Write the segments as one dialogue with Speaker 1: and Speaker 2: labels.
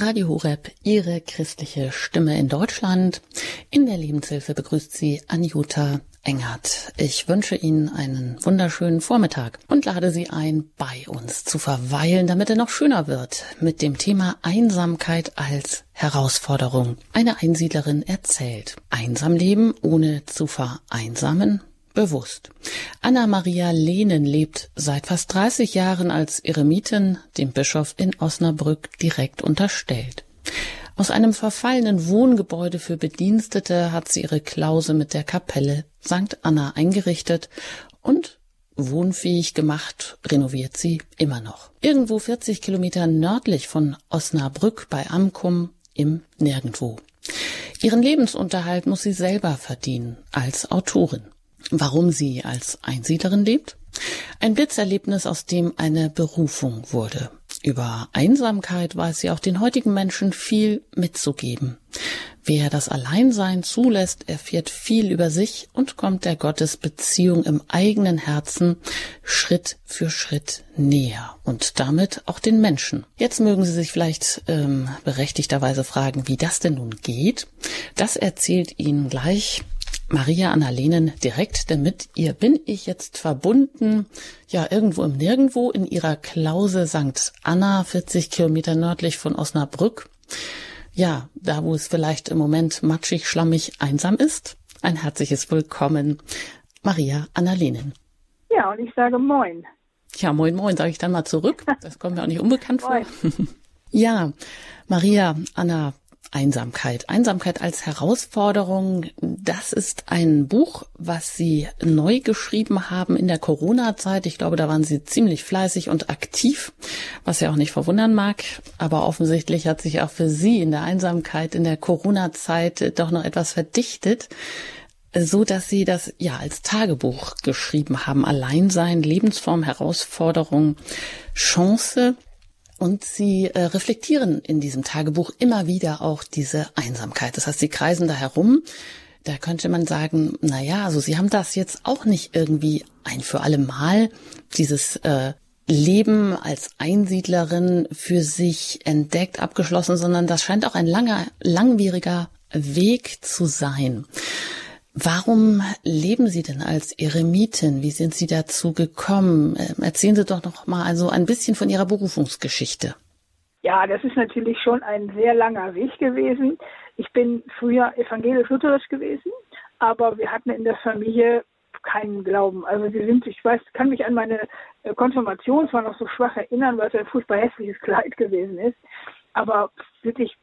Speaker 1: Radio Horeb, Ihre christliche Stimme in Deutschland. In der Lebenshilfe begrüßt Sie Anjuta Engert. Ich wünsche Ihnen einen wunderschönen Vormittag und lade Sie ein, bei uns zu verweilen, damit er noch schöner wird, mit dem Thema Einsamkeit als Herausforderung. Eine Einsiedlerin erzählt. Einsam leben, ohne zu vereinsamen? Bewusst. Anna-Maria Lehnen lebt seit fast 30 Jahren als Eremitin, dem Bischof in Osnabrück direkt unterstellt. Aus einem verfallenen Wohngebäude für Bedienstete hat sie ihre Klause mit der Kapelle St. Anna eingerichtet und wohnfähig gemacht, renoviert sie immer noch. Irgendwo 40 Kilometer nördlich von Osnabrück bei Amkum im Nirgendwo. Ihren Lebensunterhalt muss sie selber verdienen als Autorin. Warum sie als Einsiedlerin lebt? Ein Blitzerlebnis, aus dem eine Berufung wurde. Über Einsamkeit weiß sie auch den heutigen Menschen viel mitzugeben. Wer das Alleinsein zulässt, erfährt viel über sich und kommt der Gottesbeziehung im eigenen Herzen Schritt für Schritt näher und damit auch den Menschen. Jetzt mögen Sie sich vielleicht ähm, berechtigterweise fragen, wie das denn nun geht. Das erzählt Ihnen gleich Maria Annalenen direkt, denn mit ihr bin ich jetzt verbunden, ja, irgendwo im Nirgendwo in ihrer Klause St. Anna, 40 Kilometer nördlich von Osnabrück. Ja, da wo es vielleicht im Moment matschig, schlammig, einsam ist. Ein herzliches Willkommen, Maria Annalenen.
Speaker 2: Ja, und ich sage Moin.
Speaker 1: Ja, Moin, Moin, sage ich dann mal zurück. Das kommt mir auch nicht unbekannt vor. ja, Maria, Anna, Einsamkeit. Einsamkeit als Herausforderung. Das ist ein Buch, was Sie neu geschrieben haben in der Corona-Zeit. Ich glaube, da waren Sie ziemlich fleißig und aktiv, was ja auch nicht verwundern mag. Aber offensichtlich hat sich auch für Sie in der Einsamkeit in der Corona-Zeit doch noch etwas verdichtet so dass sie das ja als Tagebuch geschrieben haben. Alleinsein, Lebensform, Herausforderung, Chance. Und sie äh, reflektieren in diesem Tagebuch immer wieder auch diese Einsamkeit. Das heißt, sie kreisen da herum. Da könnte man sagen, na ja, also sie haben das jetzt auch nicht irgendwie ein für alle Mal dieses äh, Leben als Einsiedlerin für sich entdeckt, abgeschlossen, sondern das scheint auch ein langer, langwieriger Weg zu sein. Warum leben Sie denn als Eremitin? Wie sind Sie dazu gekommen? Ähm, erzählen Sie doch noch mal also ein bisschen von Ihrer Berufungsgeschichte.
Speaker 2: Ja, das ist natürlich schon ein sehr langer Weg gewesen. Ich bin früher evangelisch-lutherisch gewesen, aber wir hatten in der Familie keinen Glauben. Also wir sind, ich weiß, kann mich an meine äh, Konfirmation zwar noch so schwach erinnern, weil es ein furchtbar hässliches Kleid gewesen ist, aber wirklich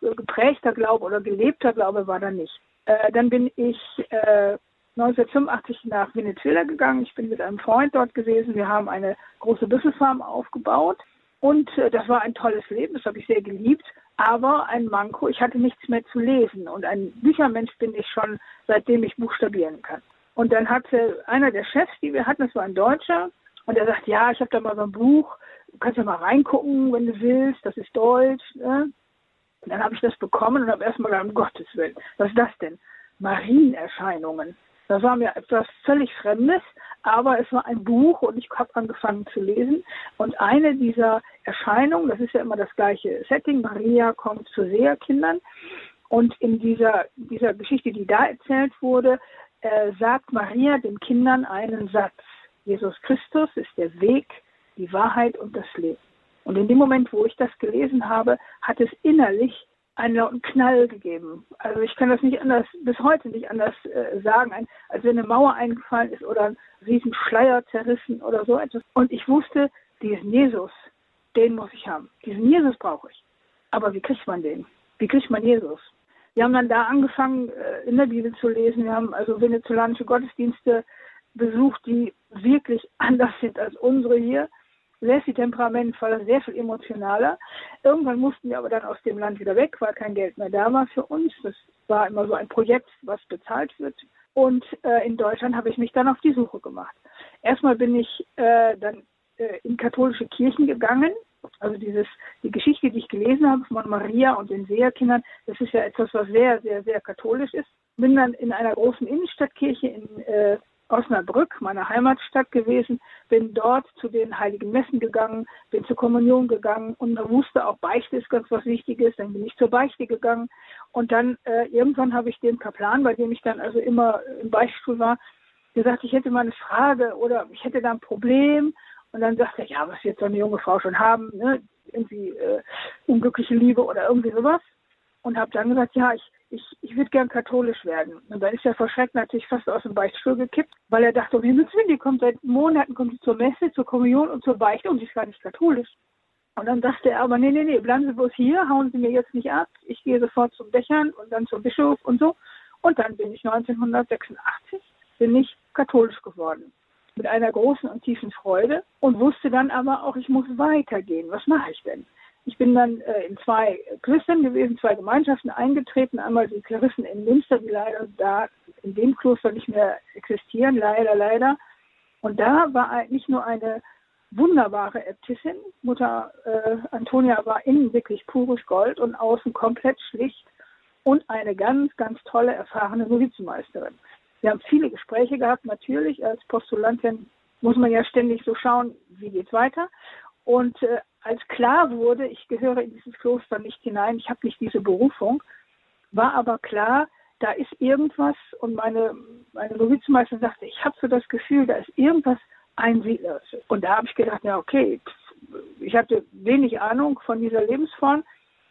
Speaker 2: geprägter Glaube oder gelebter Glaube war da nicht. Äh, dann bin ich äh, 1985 nach Venezuela gegangen. Ich bin mit einem Freund dort gewesen. Wir haben eine große Büffelfarm aufgebaut. Und äh, das war ein tolles Leben, das habe ich sehr geliebt. Aber ein Manko, ich hatte nichts mehr zu lesen. Und ein Büchermensch bin ich schon, seitdem ich buchstabieren kann. Und dann hatte einer der Chefs, die wir hatten, das war ein Deutscher, und er sagt, ja, ich habe da mal so ein Buch, du kannst ja mal reingucken, wenn du willst, das ist Deutsch. Ne? Und dann habe ich das bekommen und habe erstmal gedacht, um Gottes Willen, was ist das denn? Marienerscheinungen. Das war mir etwas völlig Fremdes, aber es war ein Buch und ich habe angefangen zu lesen. Und eine dieser Erscheinungen, das ist ja immer das gleiche Setting, Maria kommt zu Seherkindern. Und in dieser, dieser Geschichte, die da erzählt wurde, äh, sagt Maria den Kindern einen Satz. Jesus Christus ist der Weg, die Wahrheit und das Leben. Und in dem Moment, wo ich das gelesen habe, hat es innerlich einen lauten Knall gegeben. Also ich kann das nicht anders, bis heute nicht anders äh, sagen, ein, als wenn eine Mauer eingefallen ist oder ein riesen Schleier zerrissen oder so etwas. Und ich wusste, diesen Jesus, den muss ich haben. Diesen Jesus brauche ich. Aber wie kriegt man den? Wie kriegt man Jesus? Wir haben dann da angefangen, äh, in der Bibel zu lesen. Wir haben also venezolanische Gottesdienste besucht, die wirklich anders sind als unsere hier sehr viel temperamentvoller, sehr viel emotionaler. Irgendwann mussten wir aber dann aus dem Land wieder weg, weil kein Geld mehr da war für uns. Das war immer so ein Projekt, was bezahlt wird. Und äh, in Deutschland habe ich mich dann auf die Suche gemacht. Erstmal bin ich äh, dann äh, in katholische Kirchen gegangen. Also dieses, die Geschichte, die ich gelesen habe von Maria und den Seherkindern, das ist ja etwas, was sehr, sehr, sehr katholisch ist. Bin dann in einer großen Innenstadtkirche in äh, Osnabrück, meiner Heimatstadt gewesen, bin dort zu den heiligen Messen gegangen, bin zur Kommunion gegangen und wusste auch, Beichte ist ganz was Wichtiges, dann bin ich zur Beichte gegangen und dann äh, irgendwann habe ich dem Kaplan, bei dem ich dann also immer im Beichtstuhl war, gesagt, ich hätte mal eine Frage oder ich hätte da ein Problem und dann sagte er, ja, was wird so eine junge Frau schon haben, ne? irgendwie äh, unglückliche Liebe oder irgendwie sowas und habe dann gesagt, ja, ich ich, ich würde gern katholisch werden. Und dann ist er verschreckt natürlich fast aus dem Beichtstuhl gekippt, weil er dachte, um Himmels Willen, die kommt seit Monaten kommt zur Messe, zur Kommunion und zur Beichte und sie ist gar nicht katholisch. Und dann dachte er aber, nee, nee, nee, bleiben Sie bloß hier, hauen Sie mir jetzt nicht ab. Ich gehe sofort zum Dächern und dann zum Bischof und so. Und dann bin ich 1986, bin ich katholisch geworden. Mit einer großen und tiefen Freude und wusste dann aber auch, ich muss weitergehen. Was mache ich denn? Ich bin dann äh, in zwei Klöstern gewesen, zwei Gemeinschaften eingetreten. Einmal die Klarissen in Münster, die leider da in dem Kloster nicht mehr existieren, leider, leider. Und da war nicht nur eine wunderbare Äbtissin, Mutter äh, Antonia war innen wirklich pures Gold und außen komplett schlicht und eine ganz, ganz tolle, erfahrene Novizenmeisterin. Wir haben viele Gespräche gehabt, natürlich. Als Postulantin muss man ja ständig so schauen, wie geht's weiter. Und äh, als klar wurde, ich gehöre in dieses Kloster nicht hinein, ich habe nicht diese Berufung, war aber klar, da ist irgendwas und meine, meine Novizenmeisterin sagte, ich habe so das Gefühl, da ist irgendwas Einsiedlerisches. Und da habe ich gedacht, ja okay, ich hatte wenig Ahnung von dieser Lebensform,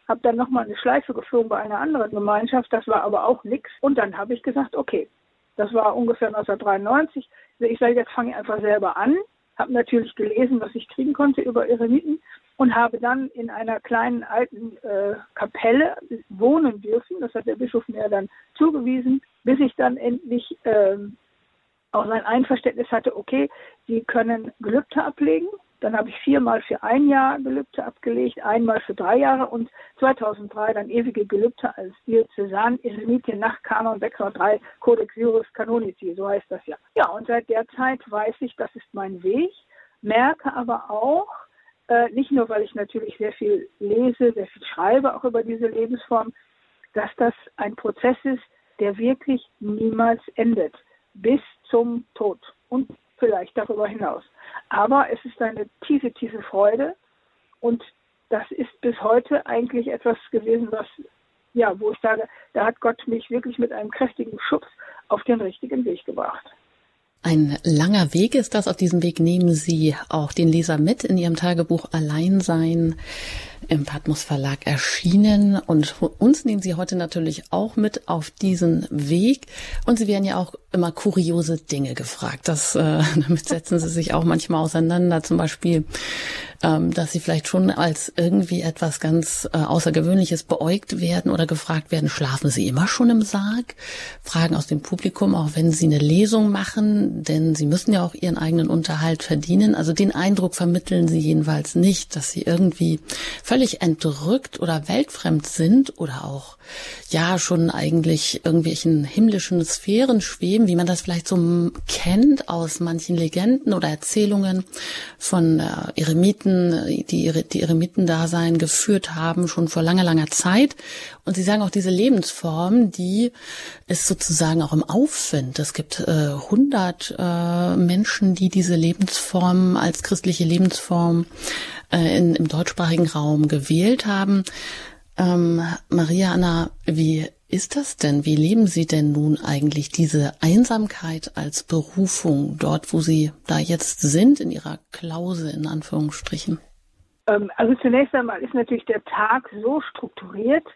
Speaker 2: habe dann nochmal eine Schleife geflogen bei einer anderen Gemeinschaft, das war aber auch nichts. Und dann habe ich gesagt, okay, das war ungefähr 1993, ich sage, jetzt fange ich einfach selber an, habe natürlich gelesen, was ich kriegen konnte über Eremiten und habe dann in einer kleinen alten äh, Kapelle wohnen dürfen. Das hat der Bischof mir dann zugewiesen, bis ich dann endlich ähm, auch sein Einverständnis hatte, okay, Sie können Gelübde ablegen. Dann habe ich viermal für ein Jahr Gelübde abgelegt, einmal für drei Jahre und 2003 dann ewige Gelübde als Diözesan Eremitin nach Kanon 603 Codex Juris Canonici, so heißt das ja. Ja, und seit der Zeit weiß ich, das ist mein Weg, merke aber auch, äh, nicht nur, weil ich natürlich sehr viel lese, sehr viel schreibe, auch über diese Lebensform, dass das ein Prozess ist, der wirklich niemals endet, bis zum Tod und vielleicht darüber hinaus. Aber es ist eine tiefe, tiefe Freude und das ist bis heute eigentlich etwas gewesen, was, ja, wo ich sage, da hat Gott mich wirklich mit einem kräftigen Schubs auf den richtigen Weg gebracht.
Speaker 1: Ein langer Weg ist das. Auf diesem Weg nehmen Sie auch den Leser mit in Ihrem Tagebuch Alleinsein im Patmos Verlag erschienen. Und uns nehmen Sie heute natürlich auch mit auf diesen Weg. Und Sie werden ja auch immer kuriose Dinge gefragt. Das, äh, damit setzen Sie sich auch manchmal auseinander. Zum Beispiel, ähm, dass Sie vielleicht schon als irgendwie etwas ganz äh, Außergewöhnliches beäugt werden oder gefragt werden, schlafen Sie immer schon im Sarg? Fragen aus dem Publikum, auch wenn Sie eine Lesung machen, denn Sie müssen ja auch Ihren eigenen Unterhalt verdienen. Also den Eindruck vermitteln Sie jedenfalls nicht, dass Sie irgendwie völlig entrückt oder weltfremd sind oder auch ja schon eigentlich irgendwelchen himmlischen Sphären schweben, wie man das vielleicht so kennt aus manchen Legenden oder Erzählungen von äh, Eremiten, die ihre die Eremitendasein geführt haben schon vor langer langer Zeit. Und sie sagen auch diese Lebensform, die ist sozusagen auch im Aufwind. Es gibt äh, 100 äh, Menschen, die diese Lebensform als christliche Lebensform äh, in, im deutschsprachigen Raum gewählt haben. Ähm, Maria Anna, wie ist das denn? Wie leben Sie denn nun eigentlich diese Einsamkeit als Berufung dort, wo Sie da jetzt sind, in Ihrer Klause in Anführungsstrichen?
Speaker 2: Ähm, also zunächst einmal ist natürlich der Tag so strukturiert,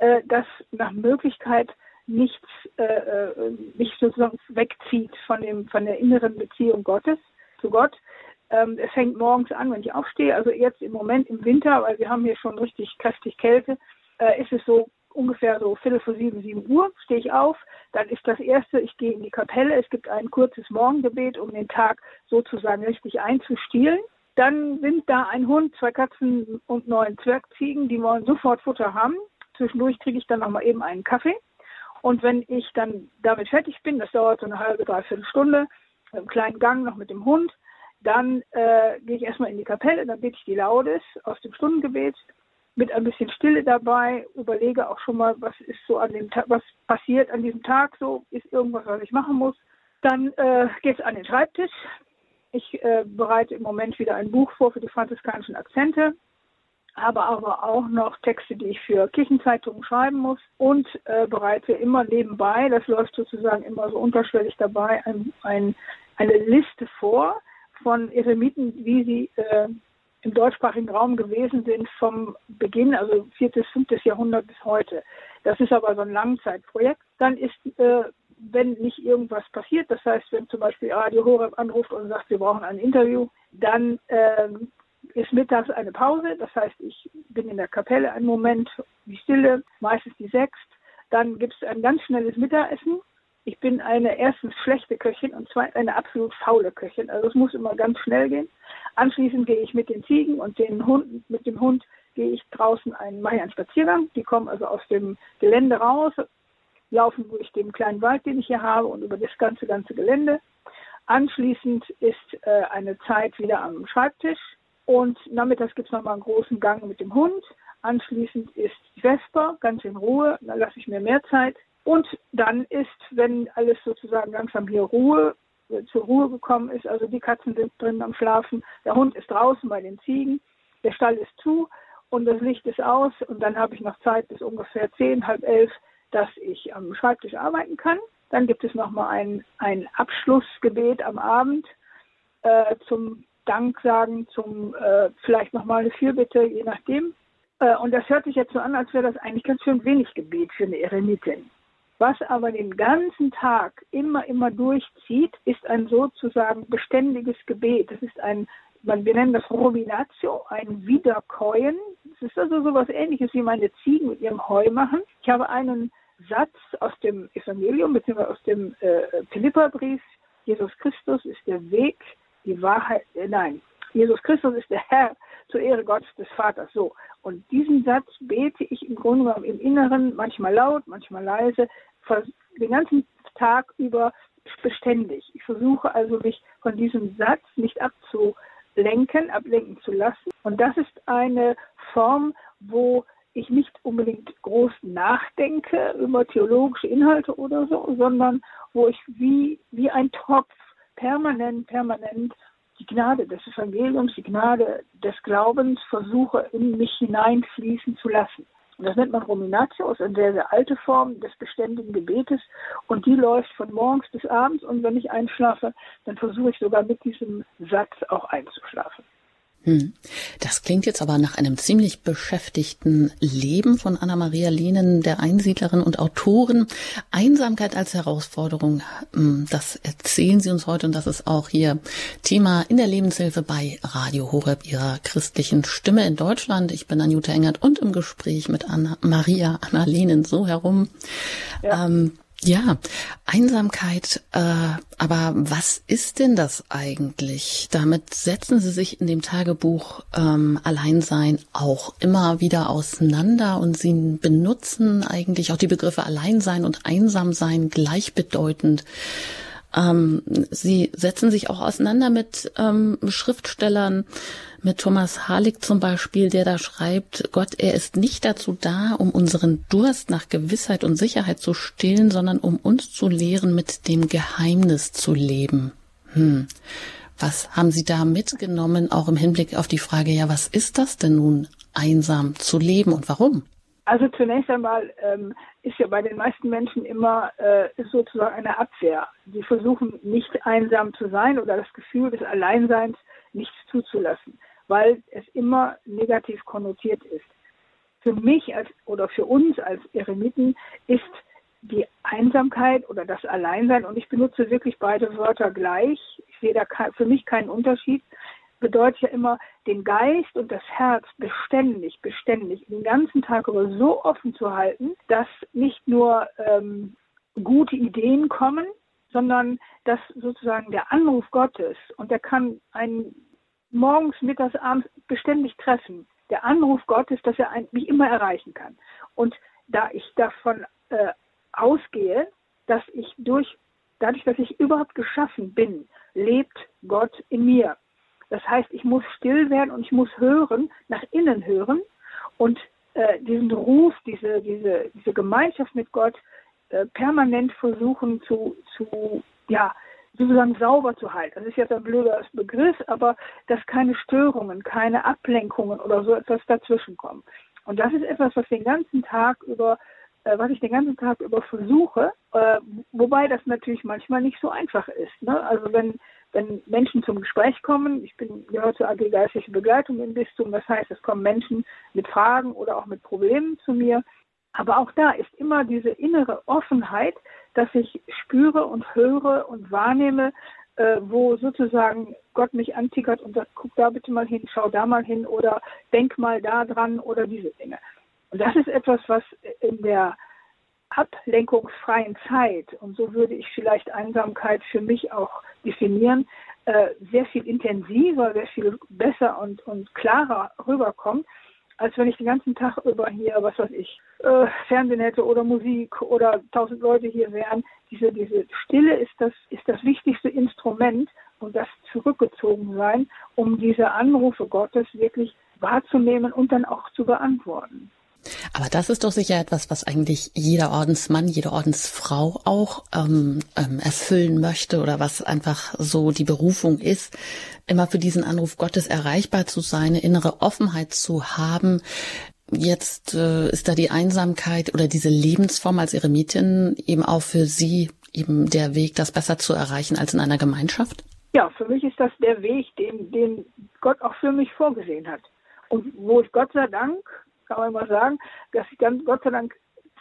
Speaker 2: äh, dass nach Möglichkeit nichts äh, äh, nicht sozusagen wegzieht von dem von der inneren Beziehung Gottes zu Gott. Ähm, es fängt morgens an, wenn ich aufstehe. Also jetzt im Moment im Winter, weil wir haben hier schon richtig kräftig Kälte, äh, ist es so ungefähr so Viertel vor sieben, sieben Uhr stehe ich auf. Dann ist das erste, ich gehe in die Kapelle. Es gibt ein kurzes Morgengebet, um den Tag sozusagen richtig einzustielen. Dann sind da ein Hund, zwei Katzen und neun Zwergziegen, die wollen sofort Futter haben. Zwischendurch kriege ich dann noch mal eben einen Kaffee. Und wenn ich dann damit fertig bin, das dauert so eine halbe, dreiviertel Stunde, im kleinen Gang noch mit dem Hund, dann äh, gehe ich erstmal in die Kapelle, dann bete ich die Laudes aus dem Stundengebet mit ein bisschen Stille dabei, überlege auch schon mal, was ist so an dem Tag, was passiert an diesem Tag so, ist irgendwas, was ich machen muss. Dann äh, geht es an den Schreibtisch. Ich äh, bereite im Moment wieder ein Buch vor für die franziskanischen Akzente, habe aber auch noch Texte, die ich für Kirchenzeitungen schreiben muss und äh, bereite immer nebenbei, das läuft sozusagen immer so unterschwellig dabei, ein, ein, eine Liste vor von Eremiten, wie sie äh, im deutschsprachigen Raum gewesen sind vom Beginn, also viertes, fünftes Jahrhundert bis heute. Das ist aber so ein Langzeitprojekt. Dann ist, äh, wenn nicht irgendwas passiert, das heißt, wenn zum Beispiel Radio Horeb anruft und sagt, wir brauchen ein Interview, dann äh, ist mittags eine Pause. Das heißt, ich bin in der Kapelle einen Moment, die Stille, meistens die Sechst. Dann gibt es ein ganz schnelles Mittagessen. Ich bin eine erstens schlechte Köchin und zweitens eine absolut faule Köchin. Also es muss immer ganz schnell gehen. Anschließend gehe ich mit den Ziegen und den Hunden, mit dem Hund gehe ich draußen einen, mache einen Spaziergang. Die kommen also aus dem Gelände raus, laufen durch den kleinen Wald, den ich hier habe und über das ganze, ganze Gelände. Anschließend ist äh, eine Zeit wieder am Schreibtisch und nachmittags gibt es nochmal einen großen Gang mit dem Hund. Anschließend ist Vesper, ganz in Ruhe, da lasse ich mir mehr Zeit. Und dann ist, wenn alles sozusagen langsam hier Ruhe, äh, zur Ruhe gekommen ist, also die Katzen sind drin am Schlafen, der Hund ist draußen bei den Ziegen, der Stall ist zu und das Licht ist aus und dann habe ich noch Zeit bis ungefähr zehn, halb elf, dass ich am Schreibtisch arbeiten kann. Dann gibt es nochmal ein, ein Abschlussgebet am Abend äh, zum Dank sagen, zum äh, vielleicht nochmal eine Fürbitte, je nachdem. Äh, und das hört sich jetzt so an, als wäre das eigentlich ganz schön wenig Gebet für eine Eremitin. Was aber den ganzen Tag immer, immer durchzieht, ist ein sozusagen beständiges Gebet. Das ist ein, man, wir nennen das Ruminatio, ein Wiederkäuen. Das ist also so etwas ähnliches, wie meine Ziegen mit ihrem Heu machen. Ich habe einen Satz aus dem Evangelium, beziehungsweise aus dem äh, Philipperbrief. Jesus Christus ist der Weg, die Wahrheit, äh, nein, Jesus Christus ist der Herr zur Ehre Gottes des Vaters. So. Und diesen Satz bete ich im Grunde genommen im Inneren, manchmal laut, manchmal leise, den ganzen Tag über beständig. Ich versuche also mich von diesem Satz nicht abzulenken, ablenken zu lassen. Und das ist eine Form, wo ich nicht unbedingt groß nachdenke über theologische Inhalte oder so, sondern wo ich wie, wie ein Topf permanent, permanent die Gnade des Evangeliums, die Gnade des Glaubens versuche in mich hineinfließen zu lassen. Und das nennt man Ruminatio, ist eine sehr, sehr alte Form des beständigen Gebetes und die läuft von morgens bis abends und wenn ich einschlafe, dann versuche ich sogar mit diesem Satz auch einzuschlafen.
Speaker 1: Hm. Das klingt jetzt aber nach einem ziemlich beschäftigten Leben von Anna-Maria Lehnen, der Einsiedlerin und Autorin. Einsamkeit als Herausforderung, hm, das erzählen Sie uns heute und das ist auch hier Thema in der Lebenshilfe bei Radio Horeb, Ihrer christlichen Stimme in Deutschland. Ich bin Anjuta Engert und im Gespräch mit Anna-Maria Anna Lehnen so herum. Ja. Ähm, ja, Einsamkeit, äh, aber was ist denn das eigentlich? Damit setzen Sie sich in dem Tagebuch ähm, Alleinsein auch immer wieder auseinander und Sie benutzen eigentlich auch die Begriffe Alleinsein und Einsamsein gleichbedeutend. Ähm, Sie setzen sich auch auseinander mit ähm, Schriftstellern, mit Thomas Harlig zum Beispiel, der da schreibt, Gott, er ist nicht dazu da, um unseren Durst nach Gewissheit und Sicherheit zu stillen, sondern um uns zu lehren, mit dem Geheimnis zu leben. Hm. Was haben Sie da mitgenommen, auch im Hinblick auf die Frage, ja, was ist das denn nun, einsam zu leben und warum?
Speaker 2: Also zunächst einmal ähm, ist ja bei den meisten Menschen immer äh, sozusagen eine Abwehr. Sie versuchen nicht einsam zu sein oder das Gefühl des Alleinseins nicht zuzulassen weil es immer negativ konnotiert ist. Für mich als, oder für uns als Eremiten ist die Einsamkeit oder das Alleinsein, und ich benutze wirklich beide Wörter gleich, ich sehe da für mich keinen Unterschied, bedeutet ja immer, den Geist und das Herz beständig, beständig, den ganzen Tag über so offen zu halten, dass nicht nur ähm, gute Ideen kommen, sondern dass sozusagen der Anruf Gottes, und der kann einen morgens, mittags, abends beständig treffen. Der Anruf Gottes, dass er mich immer erreichen kann. Und da ich davon äh, ausgehe, dass ich durch, dadurch, dass ich überhaupt geschaffen bin, lebt Gott in mir. Das heißt, ich muss still werden und ich muss hören, nach innen hören und äh, diesen Ruf, diese, diese, diese Gemeinschaft mit Gott äh, permanent versuchen zu, zu, ja, sozusagen sauber zu halten. Das ist jetzt ein blöder Begriff, aber dass keine Störungen, keine Ablenkungen oder so etwas dazwischen kommen. Und das ist etwas, was den ganzen Tag über, äh, was ich den ganzen Tag über versuche, äh, wobei das natürlich manchmal nicht so einfach ist. Ne? Also wenn wenn Menschen zum Gespräch kommen, ich bin gehöre zur AG Geistliche Begleitung im Bistum, das heißt, es kommen Menschen mit Fragen oder auch mit Problemen zu mir. Aber auch da ist immer diese innere Offenheit, dass ich spüre und höre und wahrnehme, äh, wo sozusagen Gott mich antickert und sagt, guck da bitte mal hin, schau da mal hin oder denk mal da dran oder diese Dinge. Und das ist etwas, was in der ablenkungsfreien Zeit, und so würde ich vielleicht Einsamkeit für mich auch definieren, äh, sehr viel intensiver, sehr viel besser und, und klarer rüberkommt, als wenn ich den ganzen Tag über hier, was weiß ich, äh, Fernsehen hätte oder Musik oder tausend Leute hier wären. Diese, diese Stille ist das, ist das wichtigste Instrument und das Zurückgezogensein, um diese Anrufe Gottes wirklich wahrzunehmen und dann auch zu beantworten.
Speaker 1: Aber das ist doch sicher etwas, was eigentlich jeder Ordensmann, jede Ordensfrau auch ähm, ähm, erfüllen möchte oder was einfach so die Berufung ist, immer für diesen Anruf Gottes erreichbar zu sein, eine innere Offenheit zu haben. Jetzt äh, ist da die Einsamkeit oder diese Lebensform als Eremitin eben auch für Sie eben der Weg, das besser zu erreichen als in einer Gemeinschaft?
Speaker 2: Ja, für mich ist das der Weg, den, den Gott auch für mich vorgesehen hat. Und wo ich Gott sei Dank kann man mal sagen, dass ich dann Gott sei Dank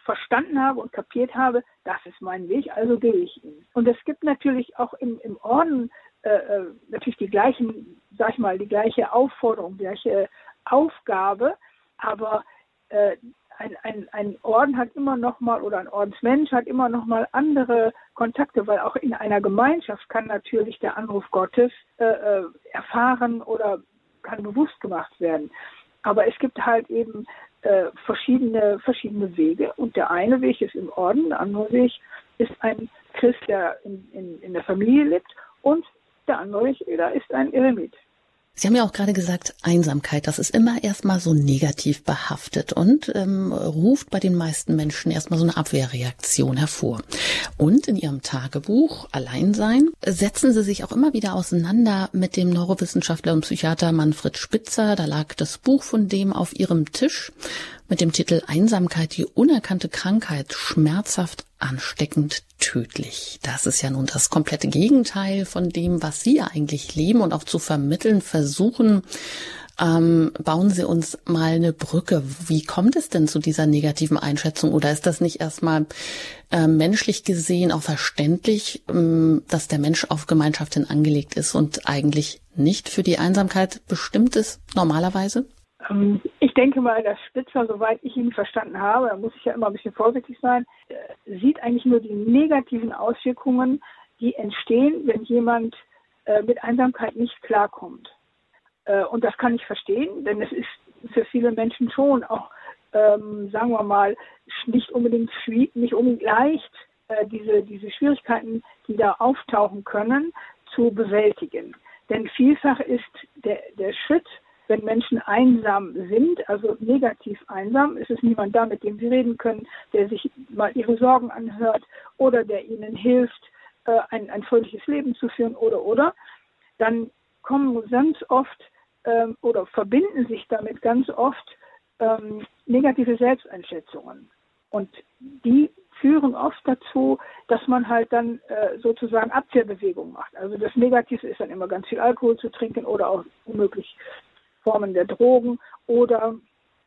Speaker 2: verstanden habe und kapiert habe, das ist mein Weg, also gehe ich ihn. Und es gibt natürlich auch im, im Orden äh, äh, natürlich die gleichen, sag ich mal, die gleiche Aufforderung, die gleiche Aufgabe, aber äh, ein, ein, ein Orden hat immer noch mal oder ein Ordensmensch hat immer noch mal andere Kontakte, weil auch in einer Gemeinschaft kann natürlich der Anruf Gottes äh, äh erfahren oder kann bewusst gemacht werden. Aber es gibt halt eben äh, verschiedene, verschiedene Wege. Und der eine Weg ist im Orden, der andere Weg ist ein Christ, der in, in, in der Familie lebt. Und der andere Weg ist ein Eremit.
Speaker 1: Sie haben ja auch gerade gesagt, Einsamkeit, das ist immer erstmal so negativ behaftet und ähm, ruft bei den meisten Menschen erstmal so eine Abwehrreaktion hervor. Und in Ihrem Tagebuch Alleinsein setzen Sie sich auch immer wieder auseinander mit dem Neurowissenschaftler und Psychiater Manfred Spitzer. Da lag das Buch von dem auf Ihrem Tisch mit dem Titel Einsamkeit, die unerkannte Krankheit, schmerzhaft, ansteckend, tödlich. Das ist ja nun das komplette Gegenteil von dem, was Sie eigentlich leben und auch zu vermitteln versuchen. Ähm, bauen Sie uns mal eine Brücke. Wie kommt es denn zu dieser negativen Einschätzung? Oder ist das nicht erstmal äh, menschlich gesehen auch verständlich, ähm, dass der Mensch auf Gemeinschaft hin angelegt ist und eigentlich nicht für die Einsamkeit bestimmt ist, normalerweise?
Speaker 2: Ähm, ich denke mal, dass Spitzer, soweit ich ihn verstanden habe, da muss ich ja immer ein bisschen vorsichtig sein, äh, sieht eigentlich nur die negativen Auswirkungen, die entstehen, wenn jemand äh, mit Einsamkeit nicht klarkommt. Äh, und das kann ich verstehen, denn es ist für viele Menschen schon auch, ähm, sagen wir mal, nicht unbedingt, nicht unbedingt leicht, diese, diese Schwierigkeiten, die da auftauchen können, zu bewältigen. Denn vielfach ist der, der Schritt, wenn Menschen einsam sind, also negativ einsam, ist es niemand da, mit dem sie reden können, der sich mal ihre Sorgen anhört oder der ihnen hilft, äh, ein, ein fröhliches Leben zu führen oder oder, dann kommen ganz oft ähm, oder verbinden sich damit ganz oft ähm, negative Selbsteinschätzungen. Und die führen oft dazu, dass man halt dann äh, sozusagen Abwehrbewegungen macht. Also das Negative ist dann immer ganz viel Alkohol zu trinken oder auch womöglich Formen der Drogen oder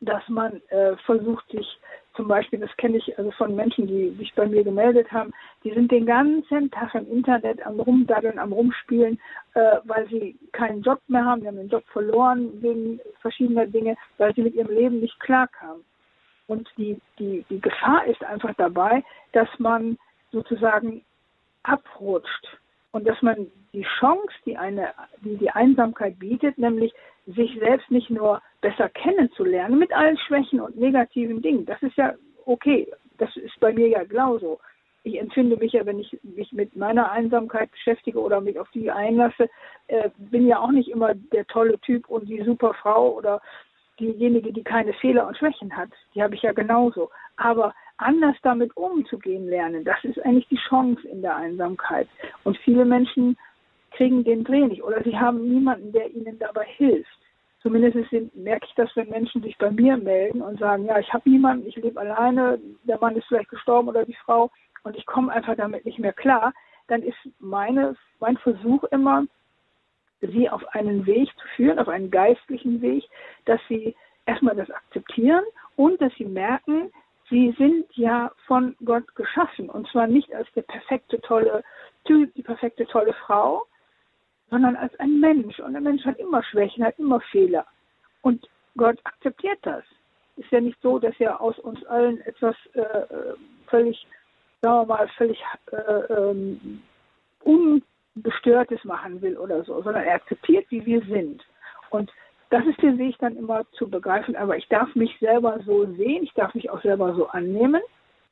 Speaker 2: dass man äh, versucht, sich zum Beispiel, das kenne ich also von Menschen, die sich bei mir gemeldet haben, die sind den ganzen Tag im Internet am Rumdaddeln, am Rumspielen, äh, weil sie keinen Job mehr haben, sie haben den Job verloren wegen verschiedener Dinge, weil sie mit ihrem Leben nicht klarkamen. Und die, die, die Gefahr ist einfach dabei, dass man sozusagen abrutscht und dass man die Chance, die eine, die die Einsamkeit bietet, nämlich sich selbst nicht nur besser kennenzulernen mit allen Schwächen und negativen Dingen. Das ist ja okay. Das ist bei mir ja genauso. Ich empfinde mich ja, wenn ich mich mit meiner Einsamkeit beschäftige oder mich auf die einlasse, äh, bin ja auch nicht immer der tolle Typ und die super Frau oder diejenige, die keine Fehler und Schwächen hat. Die habe ich ja genauso. Aber anders damit umzugehen lernen. Das ist eigentlich die Chance in der Einsamkeit. Und viele Menschen kriegen den Dreh nicht oder sie haben niemanden, der ihnen dabei hilft. Zumindest merke ich das, wenn Menschen sich bei mir melden und sagen, ja, ich habe niemanden, ich lebe alleine, der Mann ist vielleicht gestorben oder die Frau und ich komme einfach damit nicht mehr klar, dann ist meine, mein Versuch immer, sie auf einen Weg zu führen, auf einen geistlichen Weg, dass sie erstmal das akzeptieren und dass sie merken, sie sind ja von Gott geschaffen und zwar nicht als der perfekte, tolle Typ, die perfekte, tolle Frau, sondern als ein Mensch. Und ein Mensch hat immer Schwächen, hat immer Fehler. Und Gott akzeptiert das. Ist ja nicht so, dass er aus uns allen etwas äh, völlig, sagen wir mal, völlig äh, ähm, Ungestörtes machen will oder so, sondern er akzeptiert, wie wir sind. Und das ist der Weg dann immer zu begreifen, aber ich darf mich selber so sehen, ich darf mich auch selber so annehmen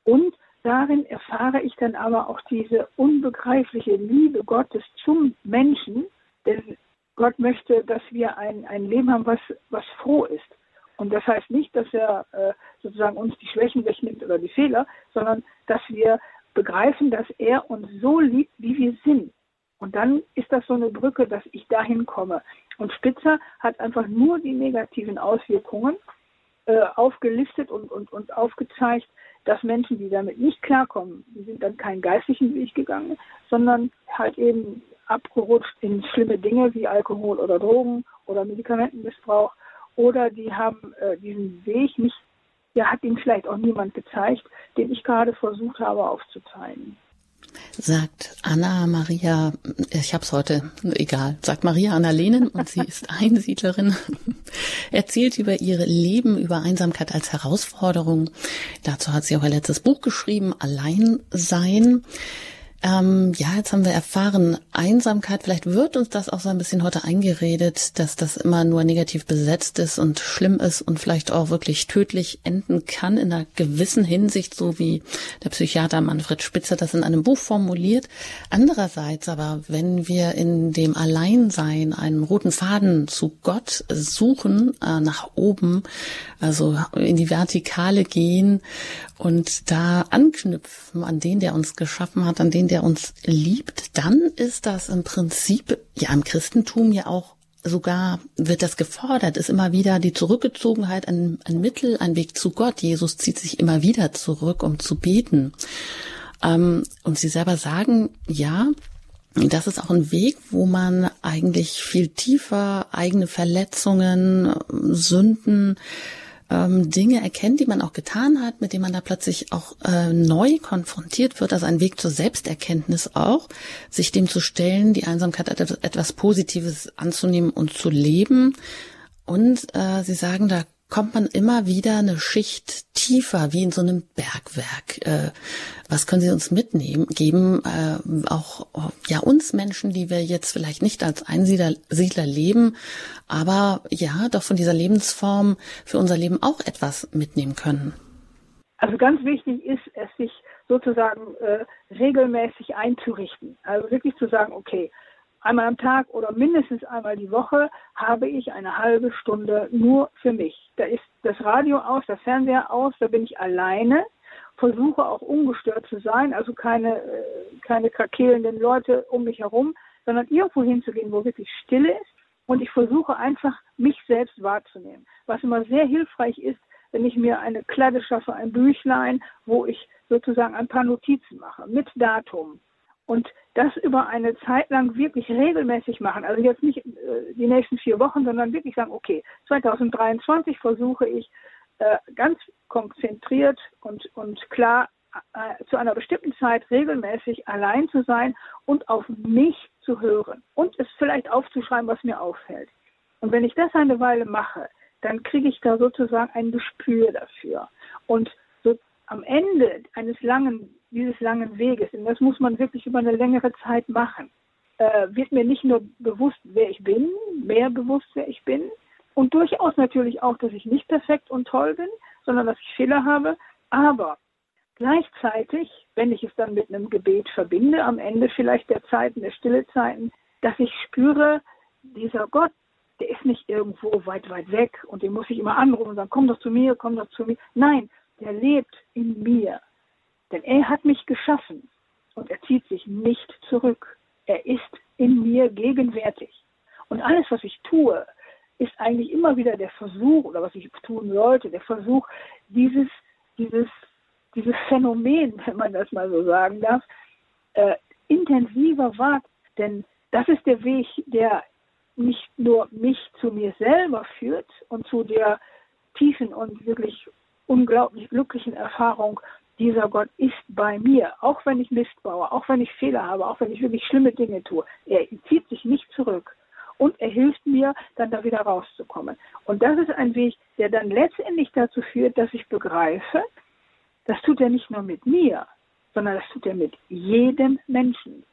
Speaker 2: und darin erfahre ich dann aber auch diese unbegreifliche Liebe Gottes zum Menschen, denn Gott möchte, dass wir ein, ein Leben haben, was, was froh ist. Und das heißt nicht, dass er äh, sozusagen uns die Schwächen wegnimmt oder die Fehler, sondern dass wir begreifen, dass er uns so liebt, wie wir sind. Und dann ist das so eine Brücke, dass ich dahin komme. Und Spitzer hat einfach nur die negativen Auswirkungen äh, aufgelistet und, und, und aufgezeigt, dass Menschen, die damit nicht klarkommen, die sind dann keinen geistlichen Weg gegangen, sondern halt eben abgerutscht in schlimme Dinge wie Alkohol oder Drogen oder Medikamentenmissbrauch oder die haben äh, diesen Weg nicht, ja, hat ihnen vielleicht auch niemand gezeigt, den ich gerade versucht habe aufzuzeigen
Speaker 1: sagt Anna Maria, ich hab's heute, egal, sagt Maria Anna Lehnen und sie ist Einsiedlerin, erzählt über ihr Leben, über Einsamkeit als Herausforderung. Dazu hat sie auch ein letztes Buch geschrieben, Allein sein. Ähm, ja, jetzt haben wir erfahren, Einsamkeit, vielleicht wird uns das auch so ein bisschen heute eingeredet, dass das immer nur negativ besetzt ist und schlimm ist und vielleicht auch wirklich tödlich enden kann in einer gewissen Hinsicht, so wie der Psychiater Manfred Spitzer das in einem Buch formuliert. Andererseits aber, wenn wir in dem Alleinsein einen roten Faden zu Gott suchen, äh, nach oben, also in die Vertikale gehen und da anknüpfen an den, der uns geschaffen hat, an den, der uns liebt, dann ist das im Prinzip ja im Christentum ja auch sogar wird das gefordert, ist immer wieder die Zurückgezogenheit ein, ein Mittel, ein Weg zu Gott. Jesus zieht sich immer wieder zurück, um zu beten. Ähm, und sie selber sagen, ja, das ist auch ein Weg, wo man eigentlich viel tiefer eigene Verletzungen, Sünden, ähm, Dinge erkennt, die man auch getan hat, mit denen man da plötzlich auch äh, neu konfrontiert wird, also ein Weg zur Selbsterkenntnis auch, sich dem zu stellen, die Einsamkeit etwas Positives anzunehmen und zu leben. Und äh, Sie sagen, da kommt man immer wieder eine Schicht tiefer, wie in so einem Bergwerk. Äh, was können Sie uns mitnehmen, geben, äh, auch ja uns Menschen, die wir jetzt vielleicht nicht als Einsiedler Siedler leben, aber ja, doch von dieser Lebensform für unser Leben auch etwas mitnehmen können?
Speaker 2: Also ganz wichtig ist es, sich sozusagen äh, regelmäßig einzurichten. Also wirklich zu sagen, okay, einmal am Tag oder mindestens einmal die Woche habe ich eine halbe Stunde nur für mich. Da ist das Radio aus, das Fernseher aus, da bin ich alleine, versuche auch ungestört zu sein, also keine, äh, keine krakelnden Leute um mich herum, sondern irgendwo hinzugehen, wo wirklich Stille ist. Und ich versuche einfach, mich selbst wahrzunehmen. Was immer sehr hilfreich ist, wenn ich mir eine Kladde schaffe, ein Büchlein, wo ich sozusagen ein paar Notizen mache mit Datum, und das über eine Zeit lang wirklich regelmäßig machen. Also jetzt nicht äh, die nächsten vier Wochen, sondern wirklich sagen, okay, 2023 versuche ich äh, ganz konzentriert und, und klar äh, zu einer bestimmten Zeit regelmäßig allein zu sein und auf mich zu hören und es vielleicht aufzuschreiben, was mir auffällt. Und wenn ich das eine Weile mache, dann kriege ich da sozusagen ein Gespür dafür. Und so am Ende eines langen dieses langen Weges, und das muss man wirklich über eine längere Zeit machen, äh, wird mir nicht nur bewusst, wer ich bin, mehr bewusst, wer ich bin, und durchaus natürlich auch, dass ich nicht perfekt und toll bin, sondern dass ich Fehler habe, aber gleichzeitig, wenn ich es dann mit einem Gebet verbinde, am Ende vielleicht der Zeiten, der Stillezeiten, dass ich spüre, dieser Gott, der ist nicht irgendwo weit, weit weg und den muss ich immer anrufen und sagen, komm doch zu mir, komm doch zu mir. Nein, der lebt in mir. Denn er hat mich geschaffen und er zieht sich nicht zurück. Er ist in mir gegenwärtig. Und alles, was ich tue, ist eigentlich immer wieder der Versuch, oder was ich tun sollte, der Versuch, dieses, dieses, dieses Phänomen, wenn man das mal so sagen darf, äh, intensiver wahrzunehmen. Denn das ist der Weg, der nicht nur mich zu mir selber führt und zu der tiefen und wirklich unglaublich glücklichen Erfahrung, dieser Gott ist bei mir, auch wenn ich Mist baue, auch wenn ich Fehler habe, auch wenn ich wirklich schlimme Dinge tue. Er zieht sich nicht zurück und er hilft mir, dann da wieder rauszukommen. Und das ist ein Weg, der dann letztendlich dazu führt, dass ich begreife, das tut er nicht nur mit mir, sondern das tut er mit jedem Menschen,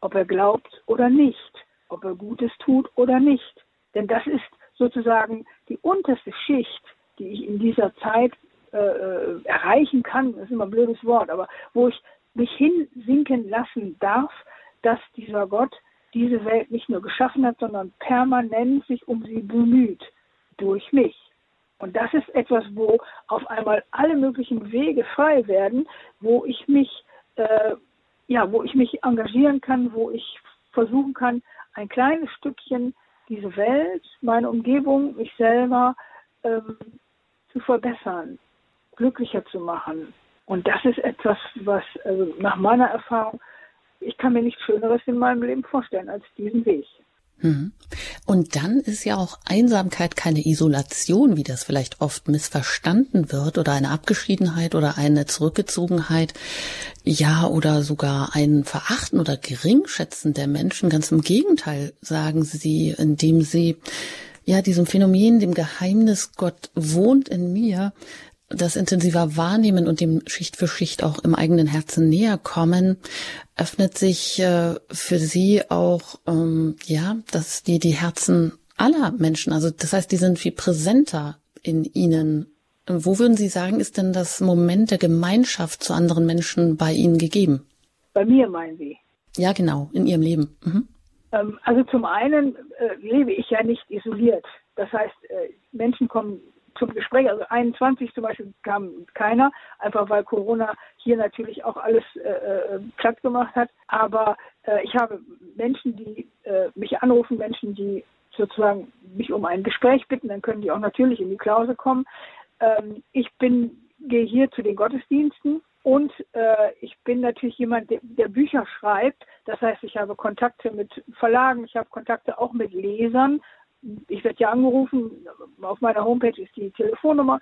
Speaker 2: ob er glaubt oder nicht, ob er Gutes tut oder nicht. Denn das ist sozusagen die unterste Schicht, die ich in dieser Zeit äh, äh, erreichen kann, das ist immer ein blödes Wort, aber wo ich mich hinsinken lassen darf, dass dieser Gott diese Welt nicht nur geschaffen hat, sondern permanent sich um sie bemüht, durch mich. Und das ist etwas, wo auf einmal alle möglichen Wege frei werden, wo ich mich, äh, ja, wo ich mich engagieren kann, wo ich versuchen kann, ein kleines Stückchen diese Welt, meine Umgebung, mich selber ähm, zu verbessern glücklicher zu machen. Und das ist etwas, was also nach meiner Erfahrung, ich kann mir nichts Schöneres in meinem Leben vorstellen als diesen Weg.
Speaker 1: Mhm. Und dann ist ja auch Einsamkeit keine Isolation, wie das vielleicht oft missverstanden wird, oder eine Abgeschiedenheit oder eine Zurückgezogenheit, ja, oder sogar ein Verachten oder Geringschätzen der Menschen. Ganz im Gegenteil, sagen sie, indem sie ja diesem Phänomen, dem Geheimnis Gott wohnt in mir, das intensiver wahrnehmen und dem Schicht für Schicht auch im eigenen Herzen näher kommen, öffnet sich äh, für sie auch, ähm, ja, dass die, die Herzen aller Menschen, also das heißt, die sind viel präsenter in ihnen. Wo würden Sie sagen, ist denn das Moment der Gemeinschaft zu anderen Menschen bei Ihnen gegeben?
Speaker 2: Bei mir meinen Sie?
Speaker 1: Ja, genau, in Ihrem Leben. Mhm.
Speaker 2: Ähm, also zum einen äh, lebe ich ja nicht isoliert. Das heißt, äh, Menschen kommen zum Gespräch, also 21 zum Beispiel kam keiner, einfach weil Corona hier natürlich auch alles äh, äh, platt gemacht hat. Aber äh, ich habe Menschen, die äh, mich anrufen, Menschen, die sozusagen mich um ein Gespräch bitten, dann können die auch natürlich in die Klause kommen. Ähm, ich bin, gehe hier zu den Gottesdiensten und äh, ich bin natürlich jemand, der, der, Bücher schreibt. Das heißt, ich habe Kontakte mit Verlagen, ich habe Kontakte auch mit Lesern, ich werde ja angerufen, auf meiner Homepage ist die Telefonnummer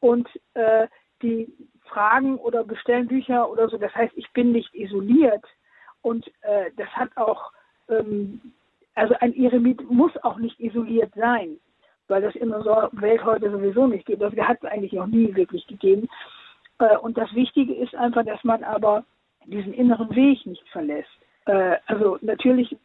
Speaker 2: und äh, die fragen oder bestellen Bücher oder so. Das heißt, ich bin nicht isoliert und äh, das hat auch, ähm, also ein Eremit muss auch nicht isoliert sein, weil das in unserer Welt heute sowieso nicht gibt. Das hat es eigentlich noch nie wirklich gegeben. Äh, und das Wichtige ist einfach, dass man aber diesen inneren Weg nicht verlässt. Äh, also natürlich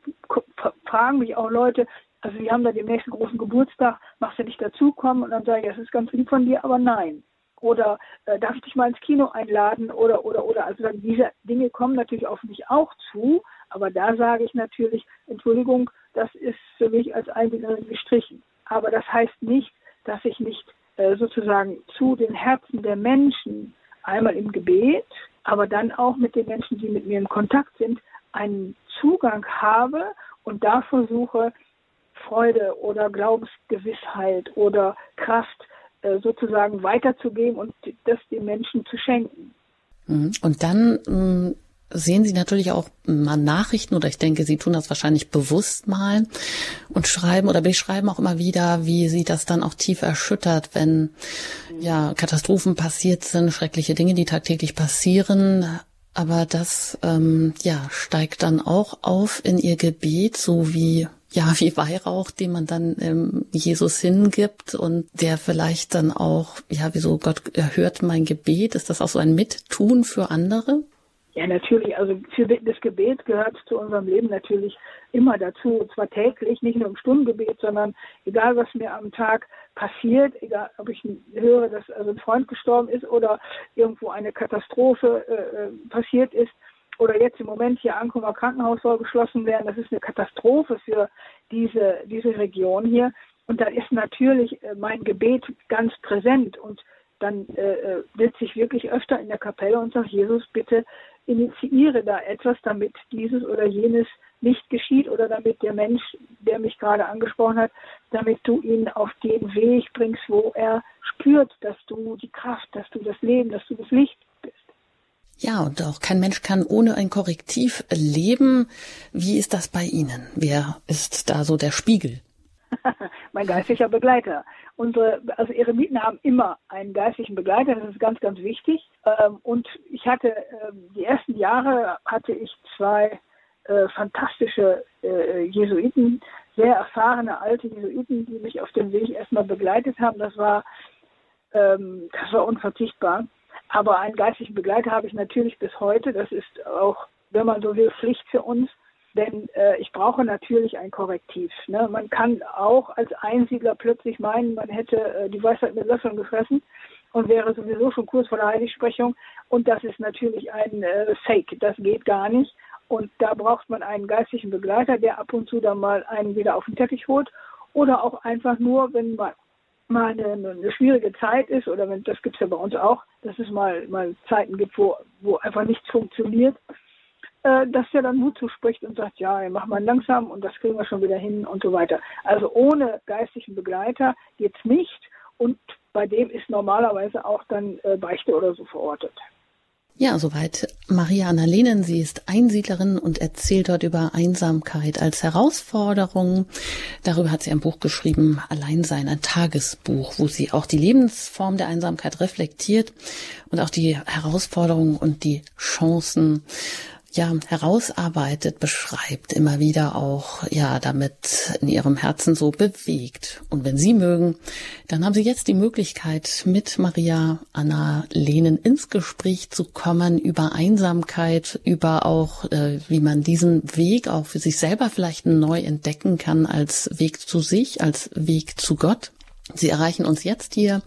Speaker 2: fragen mich auch Leute, also wir haben da den nächsten großen Geburtstag, machst du nicht dazukommen? Und dann sage ich, das ist ganz lieb von dir, aber nein. Oder äh, darf ich dich mal ins Kino einladen? Oder, oder, oder. Also diese Dinge kommen natürlich auf mich auch zu, aber da sage ich natürlich, Entschuldigung, das ist für mich als Einbinderin gestrichen. Aber das heißt nicht, dass ich nicht äh, sozusagen zu den Herzen der Menschen einmal im Gebet, aber dann auch mit den Menschen, die mit mir in Kontakt sind, einen Zugang habe und da versuche, Freude oder Glaubensgewissheit oder Kraft äh, sozusagen weiterzugeben und das den Menschen zu schenken.
Speaker 1: Mhm. Und dann mm, sehen Sie natürlich auch mal Nachrichten oder ich denke, Sie tun das wahrscheinlich bewusst mal und schreiben oder beschreiben auch immer wieder, wie Sie das dann auch tief erschüttert, wenn ja Katastrophen passiert sind, schreckliche Dinge, die tagtäglich passieren. Aber das ähm, ja steigt dann auch auf in Ihr Gebet, so wie ja, wie Weihrauch, den man dann ähm, Jesus hingibt und der vielleicht dann auch, ja, wieso Gott erhört mein Gebet? Ist das auch so ein Mittun für andere?
Speaker 2: Ja, natürlich. Also für das Gebet gehört zu unserem Leben natürlich immer dazu. Und zwar täglich, nicht nur im Stundengebet, sondern egal, was mir am Tag passiert, egal, ob ich höre, dass also ein Freund gestorben ist oder irgendwo eine Katastrophe äh, äh passiert ist, oder jetzt im Moment hier Ankomer Krankenhaus soll geschlossen werden. Das ist eine Katastrophe für diese, diese Region hier. Und da ist natürlich äh, mein Gebet ganz präsent. Und dann äh, äh, sitze ich wirklich öfter in der Kapelle und sage, Jesus, bitte initiiere da etwas, damit dieses oder jenes nicht geschieht oder damit der Mensch, der mich gerade angesprochen hat, damit du ihn auf den Weg bringst, wo er spürt, dass du die Kraft, dass du das Leben, dass du das Licht.
Speaker 1: Ja, und auch kein Mensch kann ohne ein Korrektiv leben. Wie ist das bei Ihnen? Wer ist da so der Spiegel?
Speaker 2: mein geistlicher Begleiter. Unsere, also Eremiten haben immer einen geistlichen Begleiter, das ist ganz, ganz wichtig. Ähm, und ich hatte, ähm, die ersten Jahre hatte ich zwei äh, fantastische äh, Jesuiten, sehr erfahrene alte Jesuiten, die mich auf dem Weg erstmal begleitet haben. Das war, ähm, das war unverzichtbar. Aber einen geistlichen Begleiter habe ich natürlich bis heute. Das ist auch, wenn man so will, Pflicht für uns. Denn äh, ich brauche natürlich ein Korrektiv. Ne? Man kann auch als Einsiedler plötzlich meinen, man hätte äh, die Weisheit mit Löffeln gefressen und wäre sowieso schon kurz vor der Heiligsprechung. Und das ist natürlich ein äh, Fake. Das geht gar nicht. Und da braucht man einen geistlichen Begleiter, der ab und zu dann mal einen wieder auf den Teppich holt. Oder auch einfach nur, wenn mal, mal eine, eine schwierige Zeit ist, oder wenn, das gibt es ja bei uns auch, dass es mal, mal Zeiten gibt, wo, wo einfach nichts funktioniert, äh, dass der dann Mut zuspricht und sagt, ja, mach mal langsam und das kriegen wir schon wieder hin und so weiter. Also ohne geistlichen Begleiter geht's nicht und bei dem ist normalerweise auch dann äh, Beichte oder so verortet.
Speaker 1: Ja, soweit Maria Annalenen. Sie ist Einsiedlerin und erzählt dort über Einsamkeit als Herausforderung. Darüber hat sie ein Buch geschrieben, Alleinsein, ein Tagesbuch, wo sie auch die Lebensform der Einsamkeit reflektiert und auch die Herausforderungen und die Chancen ja herausarbeitet, beschreibt, immer wieder auch ja damit in ihrem Herzen so bewegt. Und wenn Sie mögen, dann haben Sie jetzt die Möglichkeit, mit Maria Anna Lehnen ins Gespräch zu kommen über Einsamkeit, über auch, äh, wie man diesen Weg auch für sich selber vielleicht neu entdecken kann als Weg zu sich, als Weg zu Gott. Sie erreichen uns jetzt hier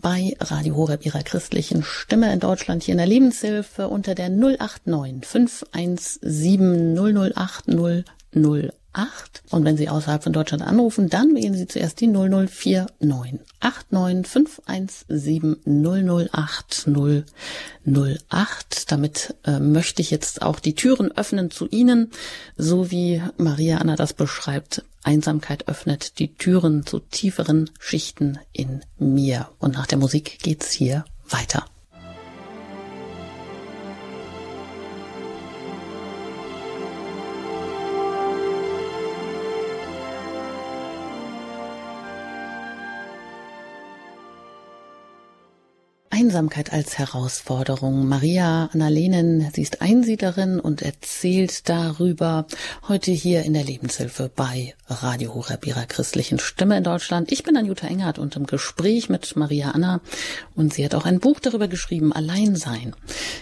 Speaker 1: bei Radio Horeb ihrer christlichen Stimme in Deutschland hier in der Lebenshilfe unter der 089 517 008 008. Und wenn Sie außerhalb von Deutschland anrufen, dann wählen Sie zuerst die 0049 89 517 008 008. Damit äh, möchte ich jetzt auch die Türen öffnen zu Ihnen, so wie Maria Anna das beschreibt. Einsamkeit öffnet die Türen zu tieferen Schichten in mir. Und nach der Musik geht's hier weiter. Einsamkeit als Herausforderung. Maria Annalenen, sie ist Einsiedlerin und erzählt darüber heute hier in der Lebenshilfe bei Radio Horeb, ihrer christlichen Stimme in Deutschland. Ich bin Anjuta Engert und im Gespräch mit Maria Anna und sie hat auch ein Buch darüber geschrieben, Alleinsein,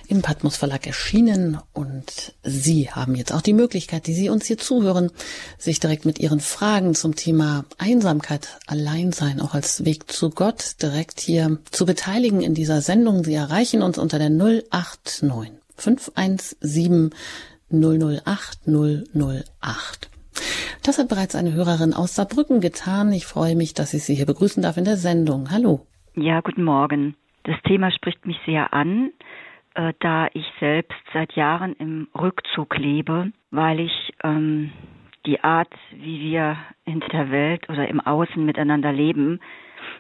Speaker 1: im Patmos Verlag erschienen und Sie haben jetzt auch die Möglichkeit, die Sie uns hier zuhören, sich direkt mit Ihren Fragen zum Thema Einsamkeit, Alleinsein auch als Weg zu Gott direkt hier zu beteiligen in dieser Sendung. Sie erreichen uns unter der 089 517 008 008. Das hat bereits eine Hörerin aus Saarbrücken getan. Ich freue mich, dass ich Sie hier begrüßen darf in der Sendung. Hallo.
Speaker 3: Ja, guten Morgen. Das Thema spricht mich sehr an, äh, da ich selbst seit Jahren im Rückzug lebe, weil ich ähm, die Art, wie wir in der Welt oder im Außen miteinander leben,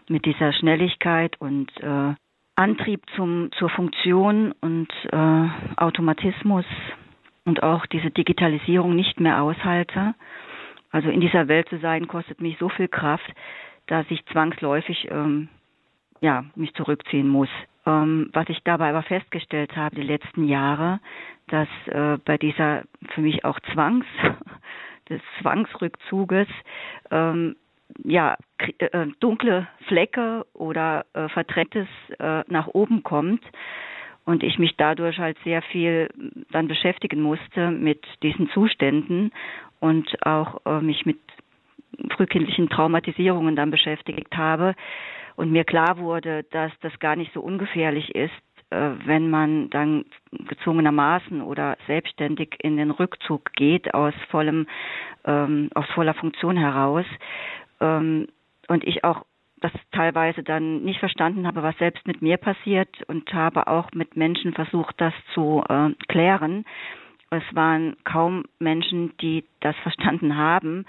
Speaker 3: mit dieser Schnelligkeit und äh, Antrieb zum, zur Funktion und äh, Automatismus und auch diese Digitalisierung nicht mehr aushalte. Also in dieser Welt zu sein, kostet mich so viel Kraft, dass ich zwangsläufig ähm, ja, mich zurückziehen muss. Ähm, was ich dabei aber festgestellt habe die letzten Jahre, dass äh, bei dieser für mich auch Zwangs, des Zwangsrückzuges ähm, ja, äh, dunkle Flecke oder äh, Vertrenntes äh, nach oben kommt und ich mich dadurch halt sehr viel dann beschäftigen musste mit diesen Zuständen und auch äh, mich mit frühkindlichen Traumatisierungen dann beschäftigt habe und mir klar wurde, dass das gar nicht so ungefährlich ist, äh, wenn man dann gezwungenermaßen oder selbstständig in den Rückzug geht aus vollem ähm, aus voller Funktion heraus ähm, und ich auch das teilweise dann nicht verstanden habe, was selbst mit mir passiert und habe auch mit Menschen versucht, das zu äh, klären. Es waren kaum Menschen, die das verstanden haben.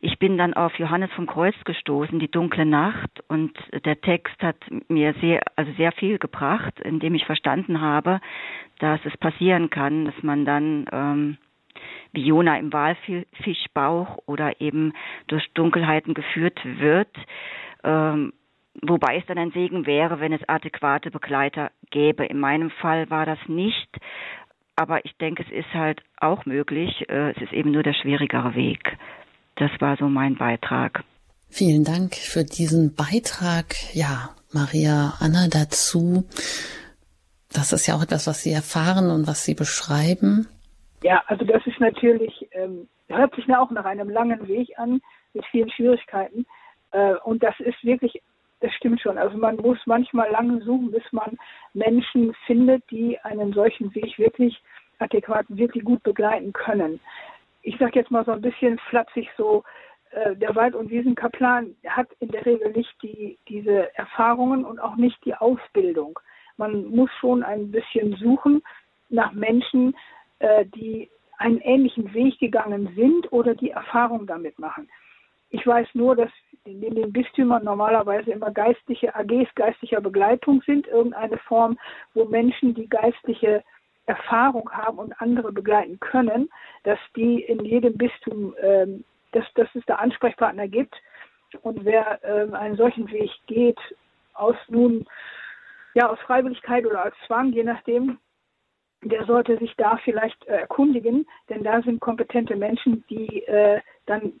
Speaker 3: Ich bin dann auf Johannes vom Kreuz gestoßen, die dunkle Nacht, und der Text hat mir sehr, also sehr viel gebracht, indem ich verstanden habe, dass es passieren kann, dass man dann ähm, wie Jona im Walfischbauch oder eben durch Dunkelheiten geführt wird. Ähm, wobei es dann ein Segen wäre, wenn es adäquate Begleiter gäbe. In meinem Fall war das nicht, aber ich denke, es ist halt auch möglich. Äh, es ist eben nur der schwierigere Weg. Das war so mein Beitrag.
Speaker 1: Vielen Dank für diesen Beitrag. Ja, Maria Anna dazu. Das ist ja auch etwas, was Sie erfahren und was Sie beschreiben.
Speaker 2: Ja, also das ist natürlich, ähm, hört sich auch nach einem langen Weg an, mit vielen Schwierigkeiten. Äh, und das ist wirklich, das stimmt schon. Also man muss manchmal lange suchen, bis man Menschen findet, die einen solchen Weg wirklich adäquat, wirklich gut begleiten können. Ich sage jetzt mal so ein bisschen flapsig so, äh, der Wald- und Wiesenkaplan hat in der Regel nicht die, diese Erfahrungen und auch nicht die Ausbildung. Man muss schon ein bisschen suchen nach Menschen, die einen ähnlichen Weg gegangen sind oder die Erfahrung damit machen. Ich weiß nur, dass in den Bistümern normalerweise immer geistliche AGs geistlicher Begleitung sind, irgendeine Form, wo Menschen, die geistliche Erfahrung haben und andere begleiten können, dass die in jedem Bistum, ähm, dass, dass es da Ansprechpartner gibt. Und wer ähm, einen solchen Weg geht, aus nun, ja, aus Freiwilligkeit oder als Zwang, je nachdem, der sollte sich da vielleicht äh, erkundigen, denn da sind kompetente Menschen, die äh, dann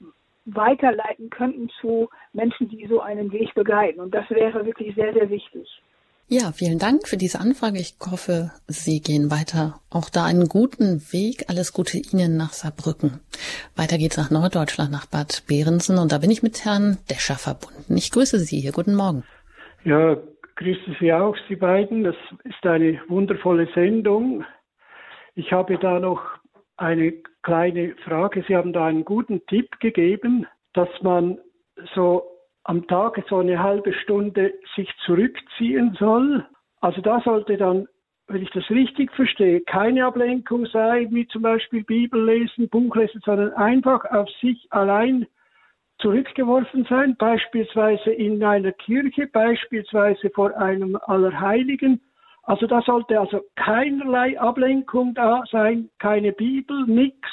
Speaker 2: weiterleiten könnten zu Menschen, die so einen Weg begleiten. Und das wäre wirklich sehr, sehr wichtig.
Speaker 1: Ja, vielen Dank für diese Anfrage. Ich hoffe, Sie gehen weiter auch da einen guten Weg. Alles Gute Ihnen nach Saarbrücken. Weiter geht's nach Norddeutschland, nach Bad Berensen. Und da bin ich mit Herrn Descher verbunden. Ich grüße Sie hier. Guten Morgen.
Speaker 4: Ja, grüße Sie auch, Sie beiden. Das ist eine wundervolle Sendung. Ich habe da noch eine kleine Frage. Sie haben da einen guten Tipp gegeben, dass man so am Tag so eine halbe Stunde sich zurückziehen soll. Also da sollte dann, wenn ich das richtig verstehe, keine Ablenkung sein, wie zum Beispiel Bibel lesen, Buch lesen, sondern einfach auf sich allein zurückgeworfen sein, beispielsweise in einer Kirche, beispielsweise vor einem Allerheiligen. Also da sollte also keinerlei Ablenkung da sein, keine Bibel, nichts.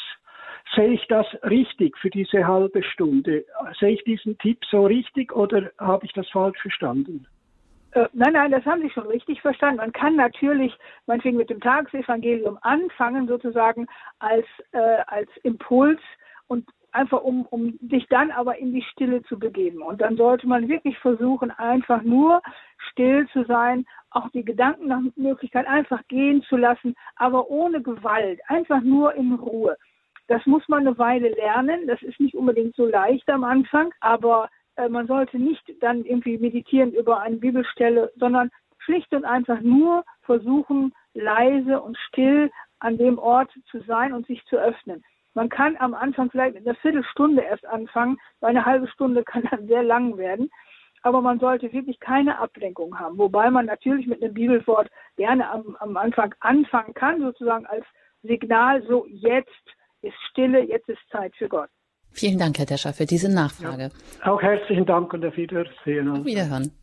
Speaker 4: Sehe ich das richtig für diese halbe Stunde? Sehe ich diesen Tipp so richtig oder habe ich das falsch verstanden?
Speaker 2: Äh, nein, nein, das haben Sie schon richtig verstanden. Man kann natürlich meinetwegen mit dem Tagesevangelium anfangen, sozusagen als, äh, als Impuls und einfach um, um sich dann aber in die Stille zu begeben. Und dann sollte man wirklich versuchen, einfach nur still zu sein, auch die Gedanken nach Möglichkeit einfach gehen zu lassen, aber ohne Gewalt, einfach nur in Ruhe. Das muss man eine Weile lernen. Das ist nicht unbedingt so leicht am Anfang, aber äh, man sollte nicht dann irgendwie meditieren über eine Bibelstelle, sondern schlicht und einfach nur versuchen, leise und still an dem Ort zu sein und sich zu öffnen. Man kann am Anfang vielleicht mit einer Viertelstunde erst anfangen, weil eine halbe Stunde kann dann sehr lang werden. Aber man sollte wirklich keine Ablenkung haben. Wobei man natürlich mit einem Bibelwort gerne am, am Anfang anfangen kann, sozusagen als Signal, so jetzt ist Stille, jetzt ist Zeit für Gott.
Speaker 1: Vielen Dank, Herr Descher, für diese Nachfrage.
Speaker 4: Ja, auch herzlichen Dank und auf Wiedersehen.
Speaker 1: Auf Wiederhören.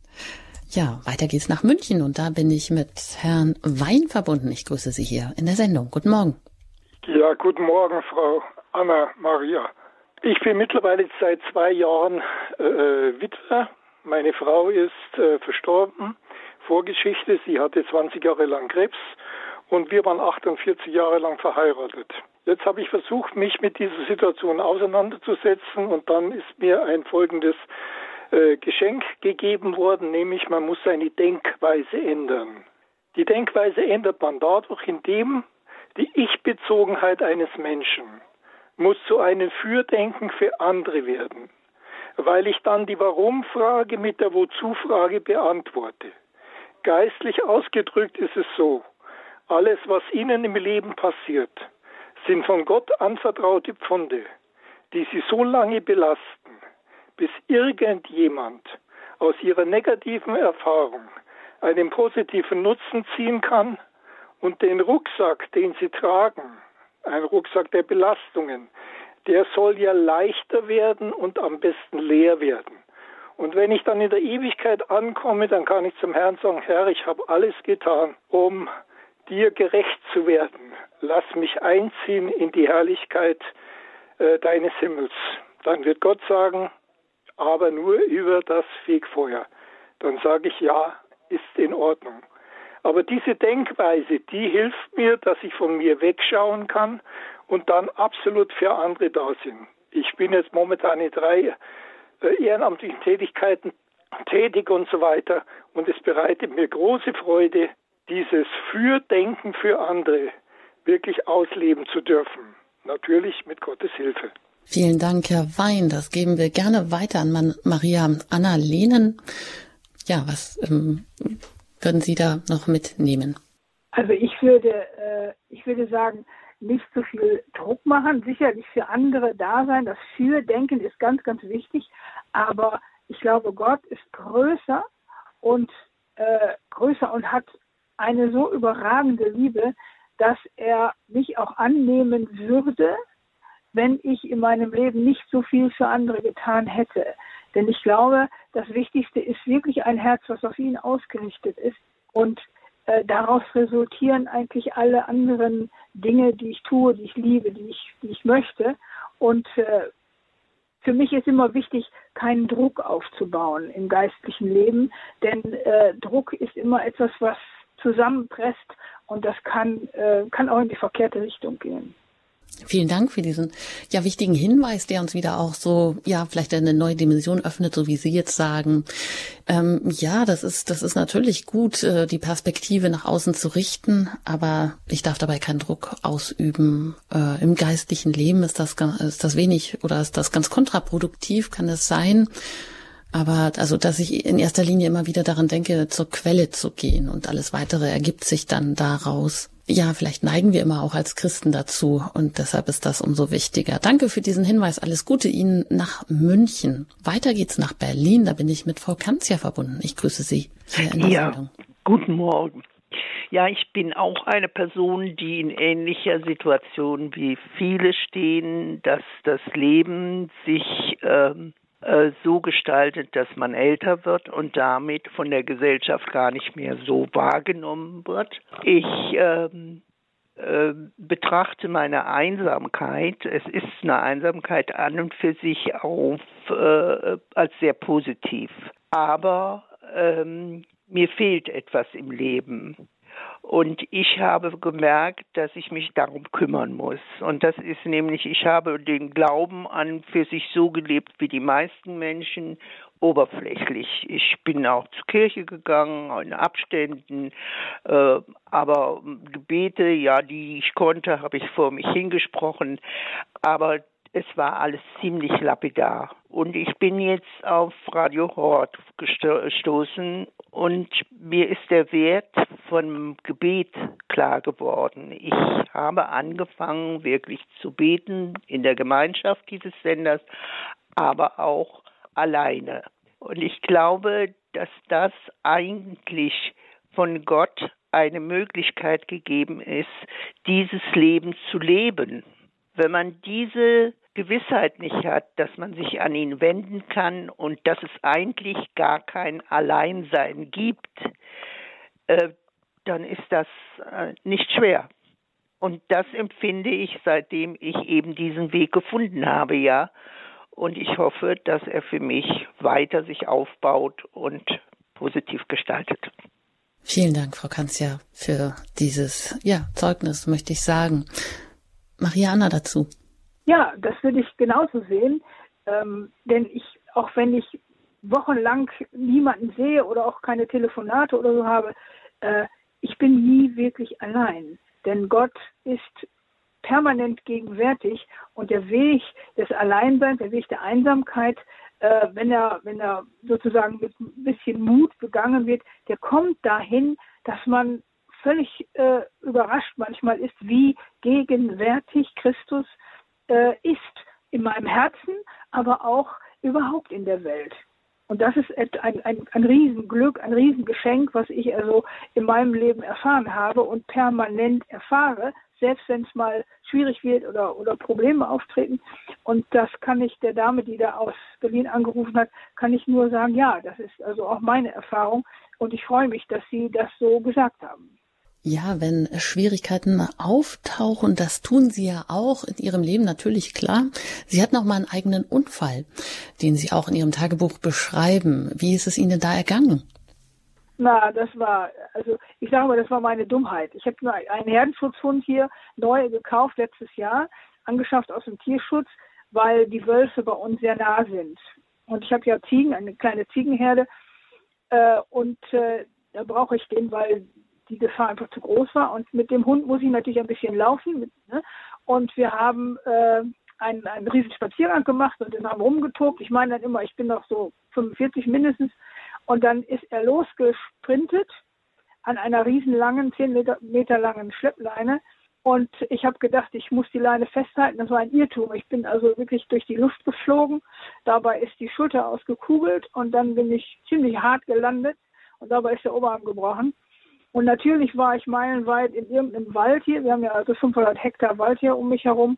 Speaker 1: Ja, weiter geht's nach München und da bin ich mit Herrn Wein verbunden. Ich grüße Sie hier in der Sendung. Guten Morgen.
Speaker 5: Ja, guten Morgen, Frau Anna Maria. Ich bin mittlerweile seit zwei Jahren äh, Witwe. Meine Frau ist äh, verstorben. Vorgeschichte, sie hatte 20 Jahre lang Krebs und wir waren 48 Jahre lang verheiratet. Jetzt habe ich versucht, mich mit dieser Situation auseinanderzusetzen und dann ist mir ein folgendes äh, Geschenk gegeben worden, nämlich man muss seine Denkweise ändern. Die Denkweise ändert man dadurch, indem die Ich-Bezogenheit eines Menschen muss zu einem Fürdenken für andere werden, weil ich dann die Warum-Frage mit der Wozu-Frage beantworte. Geistlich ausgedrückt ist es so, alles, was Ihnen im Leben passiert, sind von Gott anvertraute Pfunde, die sie so lange belasten, bis irgendjemand aus ihrer negativen Erfahrung einen positiven Nutzen ziehen kann und den Rucksack, den sie tragen, ein Rucksack der Belastungen, der soll ja leichter werden und am besten leer werden. Und wenn ich dann in der Ewigkeit ankomme, dann kann ich zum Herrn sagen, Herr, ich habe alles getan, um dir gerecht zu werden. Lass mich einziehen in die Herrlichkeit äh, deines Himmels. Dann wird Gott sagen, aber nur über das Fegfeuer. Dann sage ich ja, ist in Ordnung. Aber diese Denkweise, die hilft mir, dass ich von mir wegschauen kann und dann absolut für andere da sind. Ich bin jetzt momentan in drei äh, ehrenamtlichen Tätigkeiten tätig und so weiter und es bereitet mir große Freude, dieses Fürdenken für andere wirklich ausleben zu dürfen. Natürlich mit Gottes Hilfe.
Speaker 1: Vielen Dank, Herr Wein. Das geben wir gerne weiter an Maria Anna Lehnen. Ja, was ähm, würden Sie da noch mitnehmen?
Speaker 2: Also ich würde, äh, ich würde sagen, nicht zu viel Druck machen, sicherlich für andere da sein. Das Fürdenken ist ganz, ganz wichtig. Aber ich glaube, Gott ist größer und äh, größer und hat eine so überragende Liebe, dass er mich auch annehmen würde, wenn ich in meinem Leben nicht so viel für andere getan hätte. Denn ich glaube, das Wichtigste ist wirklich ein Herz, was auf ihn ausgerichtet ist. Und äh, daraus resultieren eigentlich alle anderen Dinge, die ich tue, die ich liebe, die ich, die ich möchte. Und äh, für mich ist immer wichtig, keinen Druck aufzubauen im geistlichen Leben, denn äh, Druck ist immer etwas, was zusammenpresst und das kann, äh, kann auch in die verkehrte Richtung gehen.
Speaker 1: Vielen Dank für diesen ja wichtigen Hinweis, der uns wieder auch so ja vielleicht eine neue Dimension öffnet, so wie Sie jetzt sagen. Ähm, ja, das ist das ist natürlich gut, äh, die Perspektive nach außen zu richten, aber ich darf dabei keinen Druck ausüben. Äh, Im geistlichen Leben ist das ist das wenig oder ist das ganz kontraproduktiv, kann es sein. Aber also, dass ich in erster Linie immer wieder daran denke, zur Quelle zu gehen und alles weitere ergibt sich dann daraus. Ja, vielleicht neigen wir immer auch als Christen dazu und deshalb ist das umso wichtiger. Danke für diesen Hinweis. Alles Gute Ihnen nach München. Weiter geht's nach Berlin. Da bin ich mit Frau Kanzia verbunden. Ich grüße Sie
Speaker 6: ja, Sendung. Guten Morgen. Ja, ich bin auch eine Person, die in ähnlicher Situation wie viele stehen, dass das Leben sich ähm, äh, so gestaltet, dass man älter wird und damit von der Gesellschaft gar nicht mehr so wahrgenommen wird. Ich ähm, äh, betrachte meine Einsamkeit, es ist eine Einsamkeit an und für sich auf, äh, als sehr positiv. Aber ähm, mir fehlt etwas im Leben. Und ich habe gemerkt, dass ich mich darum kümmern muss. Und das ist nämlich, ich habe den Glauben an für sich so gelebt wie die meisten Menschen, oberflächlich. Ich bin auch zur Kirche gegangen, in Abständen, äh, aber Gebete, ja, die ich konnte, habe ich vor mich hingesprochen. Aber es war alles ziemlich lapidar. Und ich bin jetzt auf Radio Hort gestoßen und mir ist der Wert von Gebet klar geworden. Ich habe angefangen, wirklich zu beten in der Gemeinschaft dieses Senders, aber auch alleine. Und ich glaube, dass das eigentlich von Gott eine Möglichkeit gegeben ist, dieses Leben zu leben. Wenn man diese Gewissheit nicht hat, dass man sich an ihn wenden kann und dass es eigentlich gar kein Alleinsein gibt, äh, dann ist das äh, nicht schwer. Und das empfinde ich, seitdem ich eben diesen Weg gefunden habe, ja. Und ich hoffe, dass er für mich weiter sich aufbaut und positiv gestaltet.
Speaker 1: Vielen Dank, Frau Kanzia, für dieses ja, Zeugnis, möchte ich sagen. Mariana dazu.
Speaker 2: Ja, das würde ich genauso sehen. Ähm, denn ich, auch wenn ich wochenlang niemanden sehe oder auch keine Telefonate oder so habe, äh, ich bin nie wirklich allein. Denn Gott ist permanent gegenwärtig und der Weg des Alleinseins, der Weg der Einsamkeit, äh, wenn er, wenn er sozusagen mit ein bisschen Mut begangen wird, der kommt dahin, dass man völlig äh, überrascht manchmal ist, wie gegenwärtig Christus äh, ist in meinem Herzen, aber auch überhaupt in der Welt. Und das ist ein, ein, ein Riesenglück, ein Riesengeschenk, was ich also in meinem Leben erfahren habe und permanent erfahre, selbst wenn es mal schwierig wird oder, oder Probleme auftreten. Und das kann ich der Dame, die da aus Berlin angerufen hat, kann ich nur sagen, ja, das ist also auch meine Erfahrung. Und ich freue mich, dass Sie das so gesagt haben.
Speaker 1: Ja, wenn Schwierigkeiten auftauchen, das tun Sie ja auch in Ihrem Leben natürlich klar. Sie hatten auch mal einen eigenen Unfall, den Sie auch in Ihrem Tagebuch beschreiben. Wie ist es Ihnen da ergangen?
Speaker 2: Na, das war, also ich sage mal, das war meine Dummheit. Ich habe einen Herdenschutzhund hier neu gekauft letztes Jahr, angeschafft aus dem Tierschutz, weil die Wölfe bei uns sehr nah sind. Und ich habe ja Ziegen, eine kleine Ziegenherde. Äh, und äh, da brauche ich den, weil die Gefahr einfach zu groß war. Und mit dem Hund muss ich natürlich ein bisschen laufen. Ne? Und wir haben äh, einen, einen riesen Spaziergang gemacht und dann haben rumgetobt. Ich meine dann immer, ich bin noch so 45 mindestens. Und dann ist er losgesprintet an einer riesen langen, 10 Meter, Meter langen Schleppleine. Und ich habe gedacht, ich muss die Leine festhalten. Das war ein Irrtum. Ich bin also wirklich durch die Luft geflogen. Dabei ist die Schulter ausgekugelt und dann bin ich ziemlich hart gelandet und dabei ist der Oberarm gebrochen. Und natürlich war ich meilenweit in irgendeinem Wald hier. Wir haben ja also 500 Hektar Wald hier um mich herum.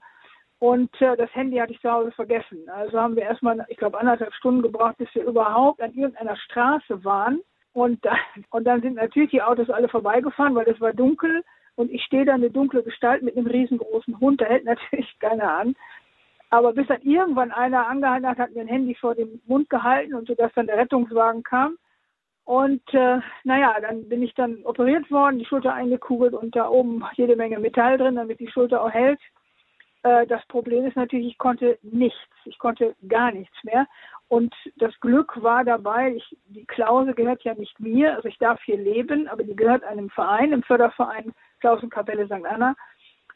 Speaker 2: Und äh, das Handy hatte ich zu Hause vergessen. Also haben wir erstmal, ich glaube, anderthalb Stunden gebraucht, bis wir überhaupt an irgendeiner Straße waren. Und, da, und dann sind natürlich die Autos alle vorbeigefahren, weil es war dunkel. Und ich stehe da eine dunkle Gestalt mit einem riesengroßen Hund. Da hält natürlich keiner an. Aber bis dann irgendwann einer angehalten hat, hat mir ein Handy vor dem Mund gehalten und so, dass dann der Rettungswagen kam. Und äh, naja, dann bin ich dann operiert worden, die Schulter eingekugelt und da oben jede Menge Metall drin, damit die Schulter auch hält. Äh, das Problem ist natürlich, ich konnte nichts. Ich konnte gar nichts mehr. Und das Glück war dabei, ich, die Klause gehört ja nicht mir, also ich darf hier leben, aber die gehört einem Verein, im Förderverein Klausenkapelle St. Anna.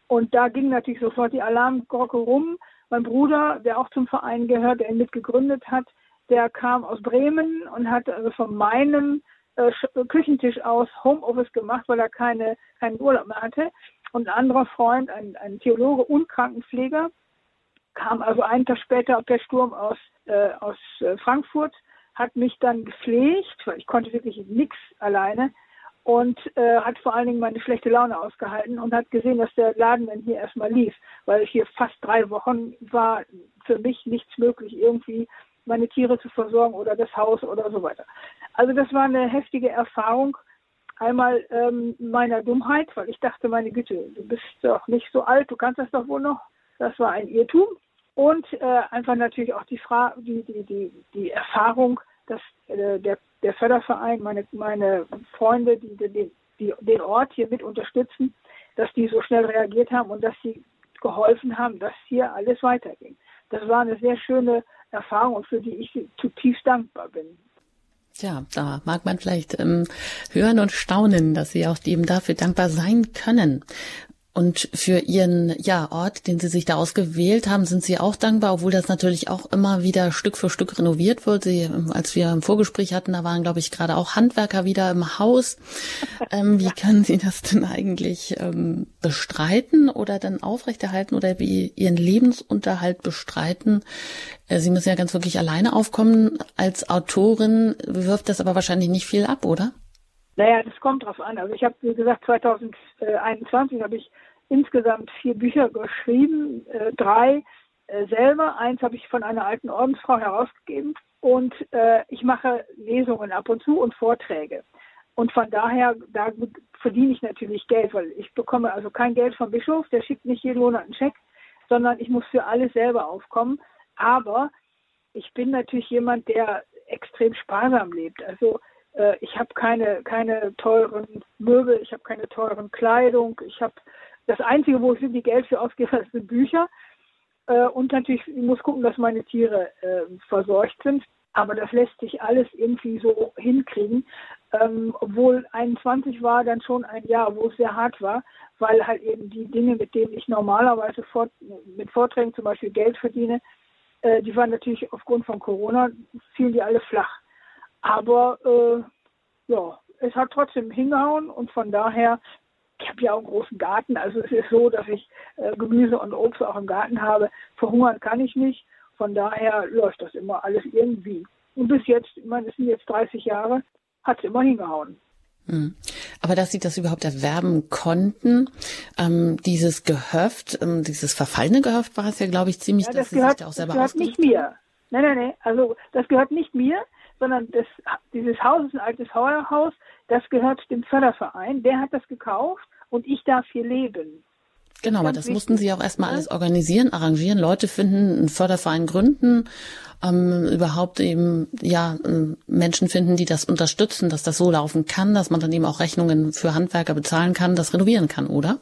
Speaker 2: Und da ging natürlich sofort die Alarmglocke rum. Mein Bruder, der auch zum Verein gehört, der ihn mitgegründet hat, der kam aus Bremen und hat also von meinem äh, Küchentisch aus Homeoffice gemacht, weil er keine, keinen Urlaub mehr hatte. Und ein anderer Freund, ein, ein Theologe und Krankenpfleger, kam also einen Tag später per Sturm aus, äh, aus äh, Frankfurt, hat mich dann gepflegt, weil ich konnte wirklich nichts alleine und äh, hat vor allen Dingen meine schlechte Laune ausgehalten und hat gesehen, dass der Laden dann hier erstmal lief, weil hier fast drei Wochen war für mich nichts möglich, irgendwie meine Tiere zu versorgen oder das Haus oder so weiter. Also das war eine heftige Erfahrung. Einmal ähm, meiner Dummheit, weil ich dachte, meine Güte, du bist doch nicht so alt, du kannst das doch wohl noch. Das war ein Irrtum. Und äh, einfach natürlich auch die, Fra die, die, die, die Erfahrung, dass äh, der, der Förderverein, meine, meine Freunde, die, die, die den Ort hier mit unterstützen, dass die so schnell reagiert haben und dass sie geholfen haben, dass hier alles weiterging. Das war eine sehr schöne Erfahrung, für die ich zutiefst dankbar bin.
Speaker 1: Tja, da mag man vielleicht ähm, hören und staunen, dass Sie auch eben dafür dankbar sein können. Und für Ihren ja, Ort, den Sie sich da ausgewählt haben, sind Sie auch dankbar, obwohl das natürlich auch immer wieder Stück für Stück renoviert wird. Sie, als wir im Vorgespräch hatten, da waren, glaube ich, gerade auch Handwerker wieder im Haus. Ähm, wie ja. können Sie das denn eigentlich ähm, bestreiten oder dann aufrechterhalten oder wie Ihren Lebensunterhalt bestreiten? Äh, Sie müssen ja ganz wirklich alleine aufkommen. Als Autorin wirft das aber wahrscheinlich nicht viel ab, oder?
Speaker 2: Naja, das kommt drauf an. Also ich habe, wie gesagt, 2021 habe ich insgesamt vier Bücher geschrieben, äh, drei äh, selber, eins habe ich von einer alten Ordensfrau herausgegeben und äh, ich mache Lesungen ab und zu und Vorträge. Und von daher, da verdiene ich natürlich Geld, weil ich bekomme also kein Geld vom Bischof, der schickt nicht jeden Monat einen Scheck, sondern ich muss für alles selber aufkommen. Aber ich bin natürlich jemand, der extrem sparsam lebt. Also äh, ich habe keine, keine teuren Möbel, ich habe keine teuren Kleidung, ich habe das Einzige, wo ich wirklich Geld für ausgebe, sind Bücher. Äh, und natürlich, ich muss gucken, dass meine Tiere äh, versorgt sind. Aber das lässt sich alles irgendwie so hinkriegen. Ähm, obwohl 21 war dann schon ein Jahr, wo es sehr hart war, weil halt eben die Dinge, mit denen ich normalerweise fort, mit Vorträgen zum Beispiel Geld verdiene, äh, die waren natürlich aufgrund von Corona, fielen die alle flach. Aber äh, ja, es hat trotzdem hingehauen und von daher, ich habe ja auch einen großen Garten, also es ist so, dass ich äh, Gemüse und Obst auch im Garten habe. Verhungern kann ich nicht. Von daher läuft das immer alles irgendwie. Und bis jetzt, ich meine, es sind jetzt 30 Jahre, hat es immer hingehauen.
Speaker 1: Hm. Aber dass Sie das überhaupt erwerben konnten, ähm, dieses Gehöft, ähm, dieses verfallene Gehöft war es ja, glaube ich, ziemlich,
Speaker 2: ja, das
Speaker 1: dass Sie
Speaker 2: gehört,
Speaker 1: sich da auch selber
Speaker 2: das gehört nicht mir. Nein, nein, nein. Also das gehört nicht mir, sondern das, dieses Haus ist ein altes Heuerhaus. Das gehört dem Förderverein. Der hat das gekauft und ich darf hier leben.
Speaker 1: Genau, aber das mussten Sie auch erstmal alles organisieren, arrangieren, Leute finden, einen Förderverein gründen, ähm, überhaupt eben ja äh, Menschen finden, die das unterstützen, dass das so laufen kann, dass man dann eben auch Rechnungen für Handwerker bezahlen kann, das renovieren kann, oder?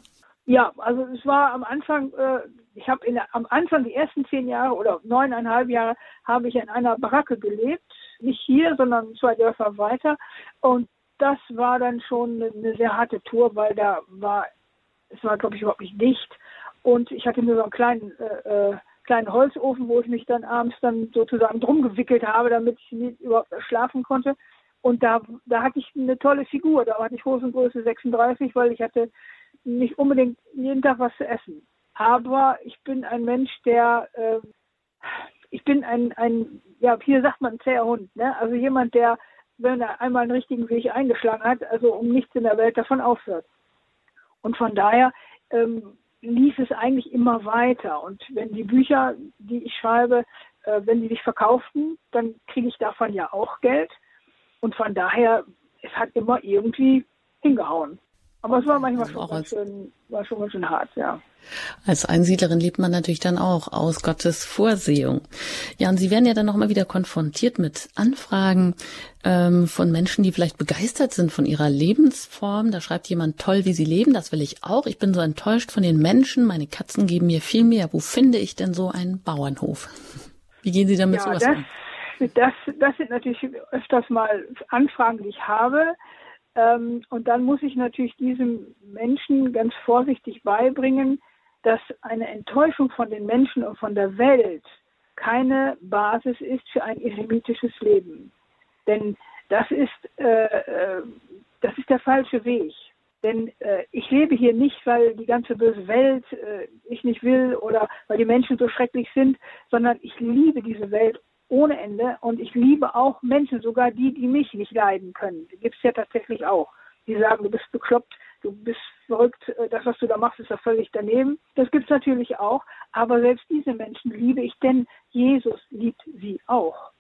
Speaker 2: Ja, also es war am Anfang, äh, ich habe am Anfang die ersten zehn Jahre oder neuneinhalb Jahre habe ich in einer Baracke gelebt, nicht hier, sondern zwei Dörfer weiter und das war dann schon eine sehr harte Tour, weil da war es war, glaube ich, überhaupt nicht dicht. Und ich hatte nur so einen kleinen, äh, äh, kleinen Holzofen, wo ich mich dann abends dann sozusagen drum gewickelt habe, damit ich nicht überhaupt schlafen konnte. Und da, da hatte ich eine tolle Figur. Da hatte ich Hosengröße 36, weil ich hatte nicht unbedingt jeden Tag was zu essen. Aber ich bin ein Mensch, der, äh, ich bin ein, ein, ja, hier sagt man zäher Hund, ne? Also jemand, der, wenn er einmal einen richtigen Weg eingeschlagen hat, also um nichts in der Welt davon aufhört. Und von daher ähm, lief es eigentlich immer weiter. Und wenn die Bücher, die ich schreibe, äh, wenn die sich verkauften, dann kriege ich davon ja auch Geld. Und von daher, es hat immer irgendwie hingehauen. Aber es war manchmal schon ganz schön, war schon ganz schön hart, ja.
Speaker 1: Als Einsiedlerin lebt man natürlich dann auch aus Gottes Vorsehung. Ja, und Sie werden ja dann noch mal wieder konfrontiert mit Anfragen ähm, von Menschen, die vielleicht begeistert sind von ihrer Lebensform. Da schreibt jemand, toll, wie Sie leben, das will ich auch. Ich bin so enttäuscht von den Menschen. Meine Katzen geben mir viel mehr. Wo finde ich denn so einen Bauernhof? Wie gehen Sie damit ja, sowas
Speaker 2: das,
Speaker 1: an?
Speaker 2: Das, das sind natürlich öfters mal Anfragen, die ich habe. Ähm, und dann muss ich natürlich diesem Menschen ganz vorsichtig beibringen, dass eine Enttäuschung von den Menschen und von der Welt keine Basis ist für ein eremitisches Leben. Denn das ist, äh, äh, das ist der falsche Weg. Denn äh, ich lebe hier nicht, weil die ganze böse Welt äh, ich nicht will oder weil die Menschen so schrecklich sind, sondern ich liebe diese Welt ohne Ende und ich liebe auch Menschen, sogar die, die mich nicht leiden können. Die gibt es ja tatsächlich auch. Die sagen, du bist bekloppt, du bist verrückt, äh, das, was du da machst, ist ja völlig daneben. Das gibt es natürlich auch, aber selbst diese Menschen liebe ich, denn Jesus liebt sie auch.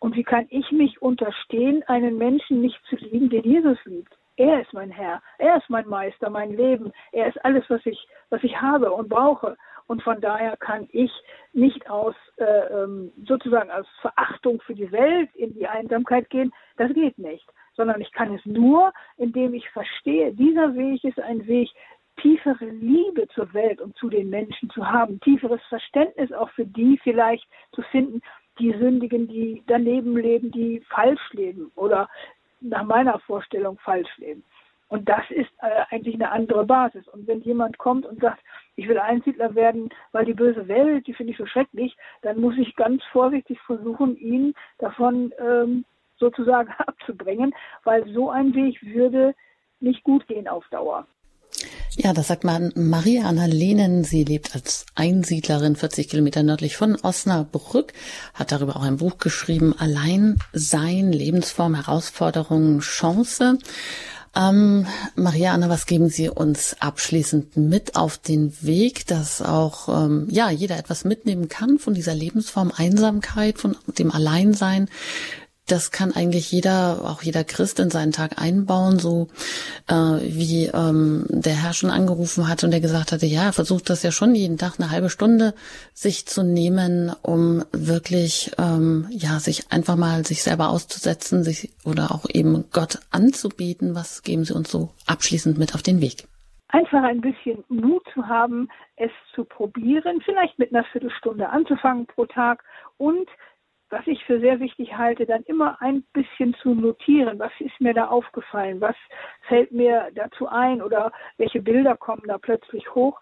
Speaker 2: Und wie kann ich mich unterstehen, einen Menschen nicht zu lieben, den Jesus liebt? Er ist mein Herr, er ist mein Meister, mein Leben, er ist alles, was ich, was ich habe und brauche. Und von daher kann ich nicht aus äh, ähm, sozusagen aus Verachtung für die Welt in die Einsamkeit gehen. Das geht nicht. Sondern ich kann es nur, indem ich verstehe, dieser Weg ist ein Weg, tiefere Liebe zur Welt und zu den Menschen zu haben, tieferes Verständnis auch für die vielleicht zu finden, die Sündigen, die daneben leben, die falsch leben oder nach meiner Vorstellung falsch leben. Und das ist äh, eigentlich eine andere Basis. Und wenn jemand kommt und sagt, ich will Einsiedler werden, weil die böse Welt, die finde ich so schrecklich, dann muss ich ganz vorsichtig versuchen, ihn davon ähm, sozusagen abzubringen, weil so ein Weg würde nicht gut gehen auf Dauer.
Speaker 1: Ja, das sagt man Maria Anna Lehnen. Sie lebt als Einsiedlerin 40 Kilometer nördlich von Osnabrück, hat darüber auch ein Buch geschrieben, Allein sein, Lebensform, Herausforderungen, Chance. Ähm, Marianne, was geben Sie uns abschließend mit auf den Weg, dass auch ähm, ja jeder etwas mitnehmen kann von dieser Lebensform Einsamkeit, von dem Alleinsein? Das kann eigentlich jeder, auch jeder Christ in seinen Tag einbauen, so äh, wie ähm, der Herr schon angerufen hat und der gesagt hatte, ja, er versucht das ja schon jeden Tag eine halbe Stunde sich zu nehmen, um wirklich ähm, ja sich einfach mal sich selber auszusetzen, sich oder auch eben Gott anzubieten. Was geben Sie uns so abschließend mit auf den Weg?
Speaker 2: einfach ein bisschen Mut zu haben, es zu probieren, vielleicht mit einer Viertelstunde anzufangen pro Tag und was ich für sehr wichtig halte, dann immer ein bisschen zu notieren, was ist mir da aufgefallen, was fällt mir dazu ein oder welche Bilder kommen da plötzlich hoch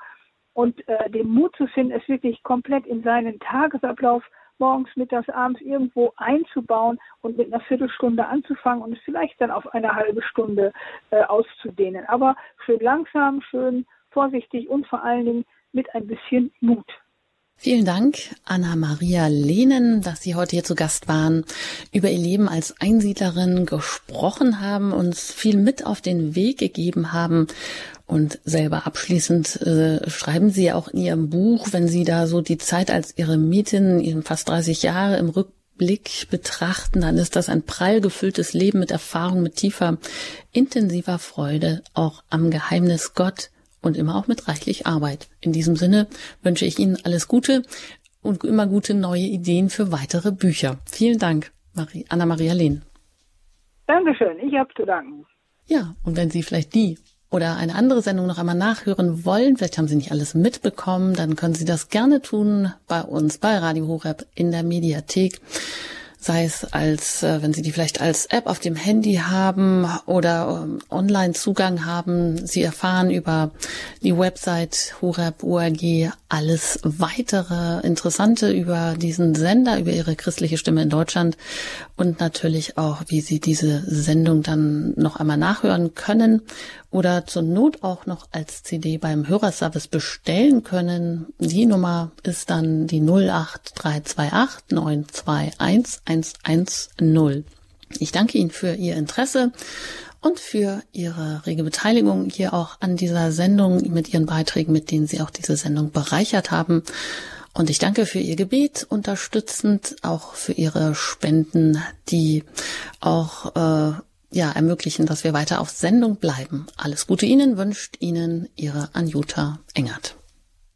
Speaker 2: und äh, den Mut zu finden, es wirklich komplett in seinen Tagesablauf morgens, mittags, abends irgendwo einzubauen und mit einer Viertelstunde anzufangen und es vielleicht dann auf eine halbe Stunde äh, auszudehnen. Aber schön langsam, schön vorsichtig und vor allen Dingen mit ein bisschen Mut.
Speaker 1: Vielen Dank, Anna-Maria Lehnen, dass Sie heute hier zu Gast waren, über Ihr Leben als Einsiedlerin gesprochen haben, uns viel mit auf den Weg gegeben haben. Und selber abschließend äh, schreiben Sie ja auch in Ihrem Buch, wenn Sie da so die Zeit als Ihre Mietin, Ihren fast 30 Jahre im Rückblick betrachten, dann ist das ein prall gefülltes Leben mit Erfahrung, mit tiefer, intensiver Freude, auch am Geheimnis Gott und immer auch mit reichlich Arbeit. In diesem Sinne wünsche ich Ihnen alles Gute und immer gute neue Ideen für weitere Bücher. Vielen Dank, Anna-Maria Lehn.
Speaker 2: Dankeschön, ich habe zu danken.
Speaker 1: Ja, und wenn Sie vielleicht die oder eine andere Sendung noch einmal nachhören wollen, vielleicht haben Sie nicht alles mitbekommen, dann können Sie das gerne tun bei uns bei Radio Horeb in der Mediathek sei es als, äh, wenn Sie die vielleicht als App auf dem Handy haben oder ähm, Online-Zugang haben. Sie erfahren über die Website horeb.org alles weitere Interessante über diesen Sender, über Ihre christliche Stimme in Deutschland und natürlich auch, wie Sie diese Sendung dann noch einmal nachhören können oder zur Not auch noch als CD beim Hörerservice bestellen können. Die Nummer ist dann die 08328 921 110. Ich danke Ihnen für Ihr Interesse und für Ihre rege Beteiligung hier auch an dieser Sendung mit Ihren Beiträgen, mit denen Sie auch diese Sendung bereichert haben. Und ich danke für Ihr Gebet unterstützend, auch für Ihre Spenden, die auch äh, ja, ermöglichen, dass wir weiter auf Sendung bleiben. Alles Gute Ihnen wünscht Ihnen Ihre Anjuta Engert.